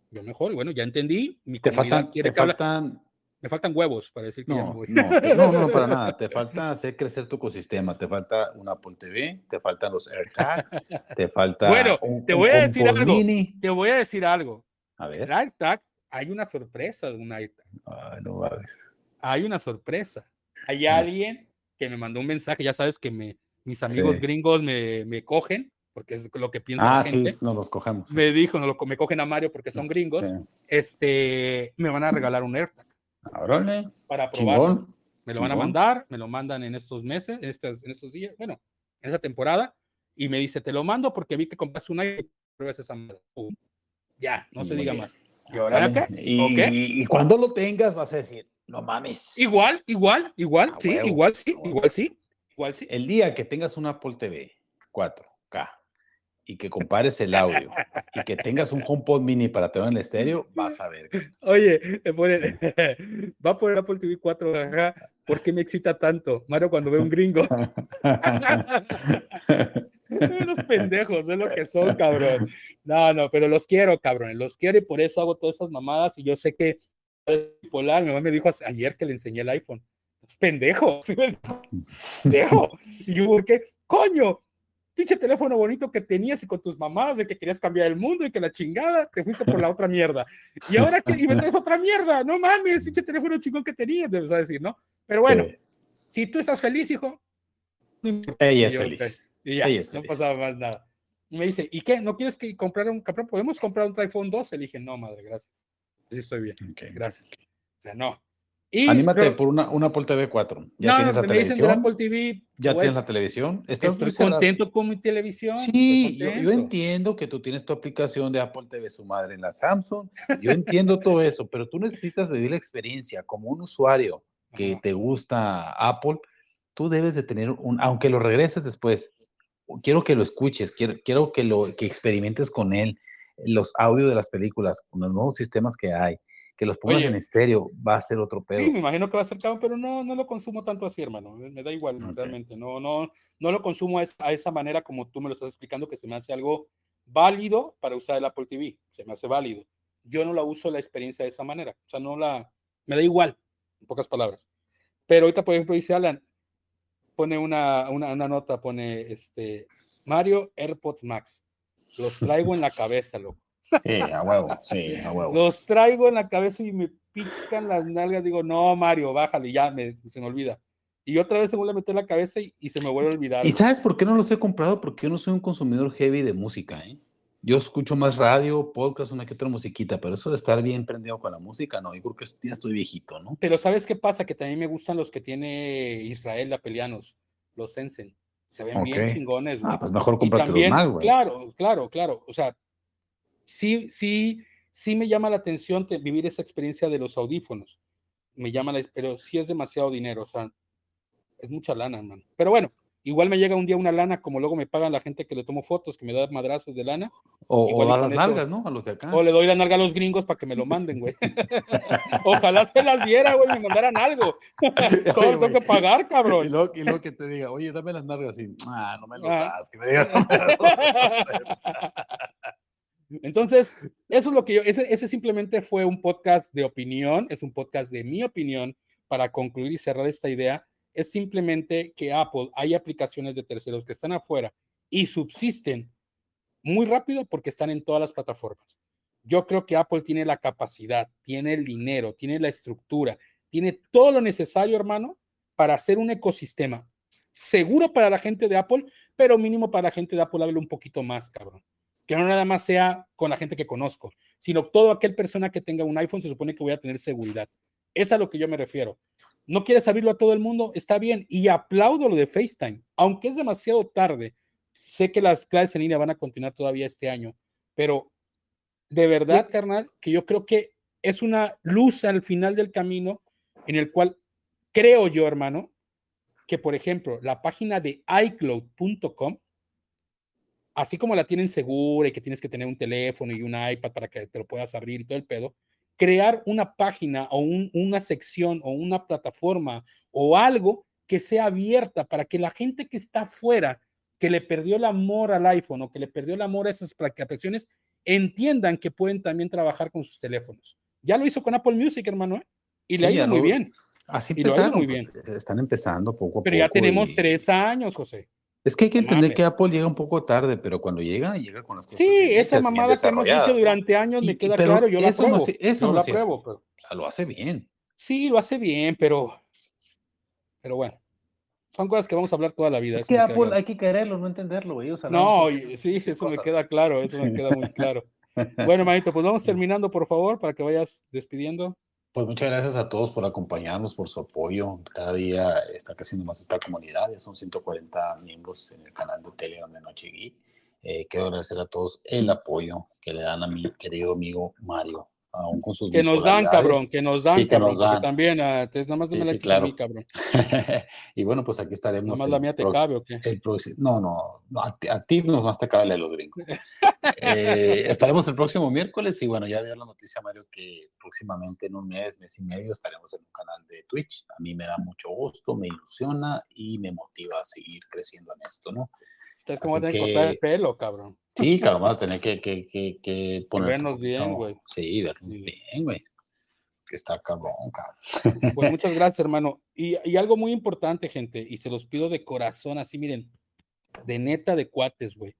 Yo mejor, bueno, ya entendí. Mi te faltan, quiere te faltan, Me faltan huevos para decir que no, voy. No, no, para nada. Te falta hacer crecer tu ecosistema. Te falta un Apple TV, te faltan los AirTags, te falta. Bueno, te voy a decir algo. Te voy a decir algo. A ver. El AirTag, hay una sorpresa de un AirTag. Ay, no va a ver. Hay una sorpresa. Hay alguien que me mandó un mensaje, ya sabes que me, mis amigos gringos me, me cogen porque es lo que piensa ah, la gente. sí, nos los cogemos. Me dijo, no, me cogen a Mario porque son gringos, este, me van a regalar un AirTag. Órale. Para probarlo. Me lo van a mandar, me lo mandan en estos meses, en estos, en estos días, bueno, en esa temporada, y me dice, te lo mando porque vi que compraste un iPhone, pruebas esa madre. ya, no se diga más. ¿Y ahora qué? Y, cuando lo tengas vas a decir, no mames. Igual, igual, igual, sí, igual, sí, igual, sí, igual, sí. El día que tengas un Apple TV 4K y que compares el audio y que tengas un HomePod mini para tener en el estéreo, vas a ver. Oye, va a poner Apple TV 4, ¿por qué me excita tanto? Mario cuando ve un gringo. los pendejos, es lo que son, cabrón. No, no, pero los quiero, cabrón, los quiero y por eso hago todas estas mamadas y yo sé que polar, mi mamá me dijo ayer que le enseñé el iPhone. Es pendejo, pendejo. Y yo, ¿por qué? Coño, pinche teléfono bonito que tenías y con tus mamás de que querías cambiar el mundo y que la chingada te fuiste por la otra mierda. Y ahora que y metes otra mierda, no mames, pinche teléfono chingón que tenías, debes decir, ¿no? Pero bueno, si tú estás feliz, hijo, Ella es feliz. Y ya, no pasaba más nada. Y me dice, ¿y qué? ¿No quieres que comprar un ¿Podemos comprar un iPhone 2? Le dije, no, madre, gracias. Sí, estoy bien. Gracias. O sea, no. Anímate por una, una Apple TV 4. ¿Ya no, tienes la televisión? Apple TV, ¿Ya pues, tienes la televisión? estoy contento con mi televisión. Sí, yo, entiendo que tú tienes tu aplicación de Apple TV, su madre en la Samsung. Yo entiendo todo eso, pero tú necesitas vivir la experiencia como un usuario que te gusta Apple. Tú debes de tener un, aunque lo regreses después, quiero que lo escuches, quiero, quiero que lo que experimentes con él, los audios de las películas, con los nuevos sistemas que hay que los pongas en estéreo va a ser otro pedo. Sí, me imagino que va a ser caro, pero no, no lo consumo tanto así, hermano. Me da igual, realmente. No, no, no lo consumo a esa, manera como tú me lo estás explicando, que se me hace algo válido para usar el Apple TV. Se me hace válido. Yo no la uso la experiencia de esa manera. O sea, no la. Me da igual, en pocas palabras. Pero ahorita, por ejemplo, dice Alan, pone una, una, una nota, pone este Mario AirPods Max. Los traigo en la cabeza, loco. Sí, a huevo, sí, a huevo. Los traigo en la cabeza y me pican las nalgas. Digo, no, Mario, bájale, ya me, se me olvida. Y otra vez se vuelve a meter la cabeza y, se me vuelve a olvidar. ¿Y sabes por qué no los he comprado? Porque yo no soy un consumidor heavy de música, ¿eh? Yo escucho más radio, podcast, una que otra musiquita, pero eso de estar bien prendido con la música, no, yo creo que ya estoy viejito, ¿no? Pero ¿sabes qué pasa? Que también me gustan los que tiene Israel Apelianos, los Sensen. Se ven bien chingones, güey. Ah, pues mejor comprarte los más, güey. Claro, claro, claro. O sea, sí, sí, sí me llama la atención vivir esa experiencia de los audífonos. Me llama, la, pero sí es demasiado dinero, o sea, es mucha lana, hermano. Pero bueno, igual me llega un día una lana, como luego me pagan la gente que le tomo fotos, que me da madrazos de lana. O, o da las nalgas, ¿no? A los de acá. O le doy la nalga a los gringos para que me lo manden, güey. Ojalá se las diera, güey, me mandaran algo. Todo tengo que pagar, cabrón. Y luego, y luego, que te diga, oye, dame las nalgas y, ah, no me lo ah. das, que me digas. Entonces, eso es lo que yo, ese, simplemente fue un podcast de opinión, es un podcast de mi opinión para concluir y cerrar esta idea. Es simplemente que Apple, hay aplicaciones de terceros que están afuera y subsisten muy rápido porque están en todas las plataformas. Yo creo que Apple tiene la capacidad, tiene el dinero, tiene la estructura, tiene todo lo necesario, hermano, para hacer un ecosistema seguro para la gente de Apple, pero mínimo para la gente de Apple, hable un poquito más, cabrón que no nada más sea con la gente que conozco, sino todo aquel persona que tenga un iPhone se supone que voy a tener seguridad. Es a lo que yo me refiero. No quieres abrirlo a todo el mundo, está bien. Y aplaudo lo de FaceTime, aunque es demasiado tarde. Sé que las clases en línea van a continuar todavía este año, pero de verdad, carnal, que yo creo que es una luz al final del camino en el cual creo yo, hermano, que por ejemplo, la página de iCloud.com así como la tienen segura y que tienes que tener un teléfono y un iPad para que te lo puedas abrir y todo el pedo, crear una página o una sección o una plataforma o algo que sea abierta para que la gente que está afuera, que le perdió el amor al iPhone o que le perdió el amor a esas aplicaciones, entiendan que pueden también trabajar con sus teléfonos. Ya lo hizo con Apple Music, hermano, ¿eh? y le ha ido muy bien. Así empezaron, muy bien. Pues, están empezando poco a poco. Pero ya tenemos tres años, José. Es que hay que entender que Apple llega un poco tarde, pero cuando llega, llega con las cosas. Sí, esa mamada que hemos dicho durante años me queda claro, yo la pruebo. eso no la pruebo, pero... O sea, lo hace bien. Sí, lo hace bien, pero. Pero bueno. Son cosas que vamos a hablar toda la vida. Es que Apple hay que quererlo, no entenderlo, güey. no, sí, eso me queda claro, eso me queda muy claro. Bueno, manito, pues vamos terminando, por favor, para que vayas despidiendo. Pues muchas gracias a todos por acompañarnos, por su apoyo. Cada día está creciendo más esta comunidad, ya son 140 miembros en el canal de Telegram de Noche eh, quiero agradecer a todos el apoyo que le dan a mi querido amigo Mario aún con sus Que nos dan, cabrón, que nos dan, cabrón, nos dan. también, uh, nada más me la claro. a mí, cabrón. y bueno, pues aquí estaremos. Nada más la mía te cabe, ¿o qué? no, no, a, a ti más te cabe la de los gringos. eh, estaremos el próximo miércoles y bueno, ya dio la noticia, Mario, que próximamente en un mes, mes y medio estaremos en un canal de Twitch. A mí me da mucho gusto, me ilusiona y me motiva a seguir creciendo en esto, ¿no? Como tener que cortar el pelo, cabrón. Sí, cabrón, van a tener que, que, que, que poner. Vernos bien, güey. Sí, vernos bien, güey. Que está cabrón, cabrón. Pues muchas gracias, hermano. Y, y, algo muy importante, gente, y se los pido de corazón, así, miren, de neta de cuates, güey.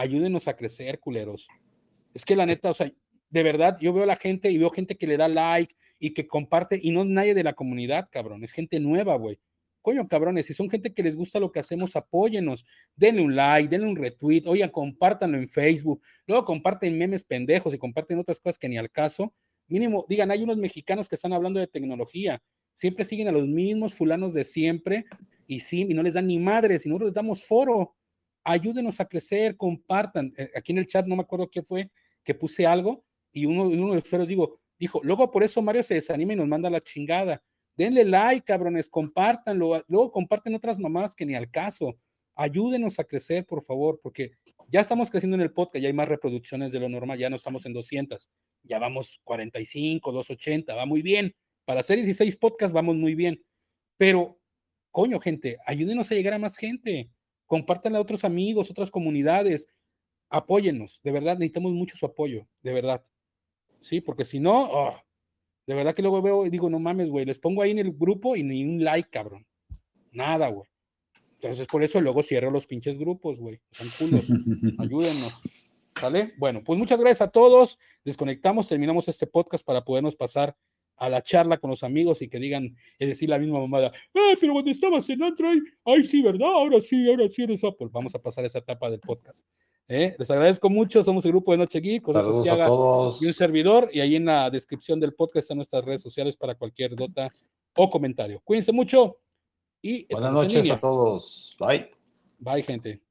Ayúdenos a crecer, culeros. Es que la neta, o sea, de verdad, yo veo a la gente y veo gente que le da like y que comparte, y no es nadie de la comunidad, cabrón, es gente nueva, güey coño, cabrones, si son gente que les gusta lo que hacemos, apóyenos, denle un like, denle un retweet, oigan, compártanlo en Facebook, luego comparten memes pendejos y comparten otras cosas que ni al caso. Mínimo, digan, hay unos mexicanos que están hablando de tecnología, siempre siguen a los mismos fulanos de siempre y sí, y no les dan ni madres, y nosotros les damos foro. Ayúdenos a crecer, compartan. Eh, aquí en el chat no me acuerdo qué fue, que puse algo y uno, uno de los digo, dijo, luego por eso Mario se desanima y nos manda la chingada Denle like, cabrones, compártanlo. Luego comparten otras mamás que ni al caso. Ayúdenos a crecer, por favor, porque ya estamos creciendo en el podcast, ya hay más reproducciones de lo normal, ya no estamos en 200, ya vamos 45, 280, va muy bien. Para hacer 16 podcasts vamos muy bien. Pero, coño, gente, ayúdenos a llegar a más gente. Compártanle a otros amigos, otras comunidades. Apóyennos, de verdad, necesitamos mucho su apoyo, de verdad. Sí, porque si no, oh, de verdad que luego veo y digo, no mames, güey, les pongo ahí en el grupo y ni un like, cabrón. Nada, güey. Entonces, por eso luego cierro los pinches grupos, güey. Son culos. Ayúdenos. ¿Vale? Bueno, pues muchas gracias a todos. Desconectamos, terminamos este podcast para podernos pasar a la charla con los amigos y que digan, es decir, la misma mamada, ¡eh, pero cuando estabas en Android, ay, sí, ¿verdad? Ahora sí, ahora sí eres Apple. Vamos a pasar esa etapa del podcast. ¿eh? Les agradezco mucho, somos el grupo de Noche Geek, Saludos a todos. y un servidor, y ahí en la descripción del podcast están nuestras redes sociales para cualquier nota o comentario. Cuídense mucho y buenas noches a todos. Bye. Bye, gente.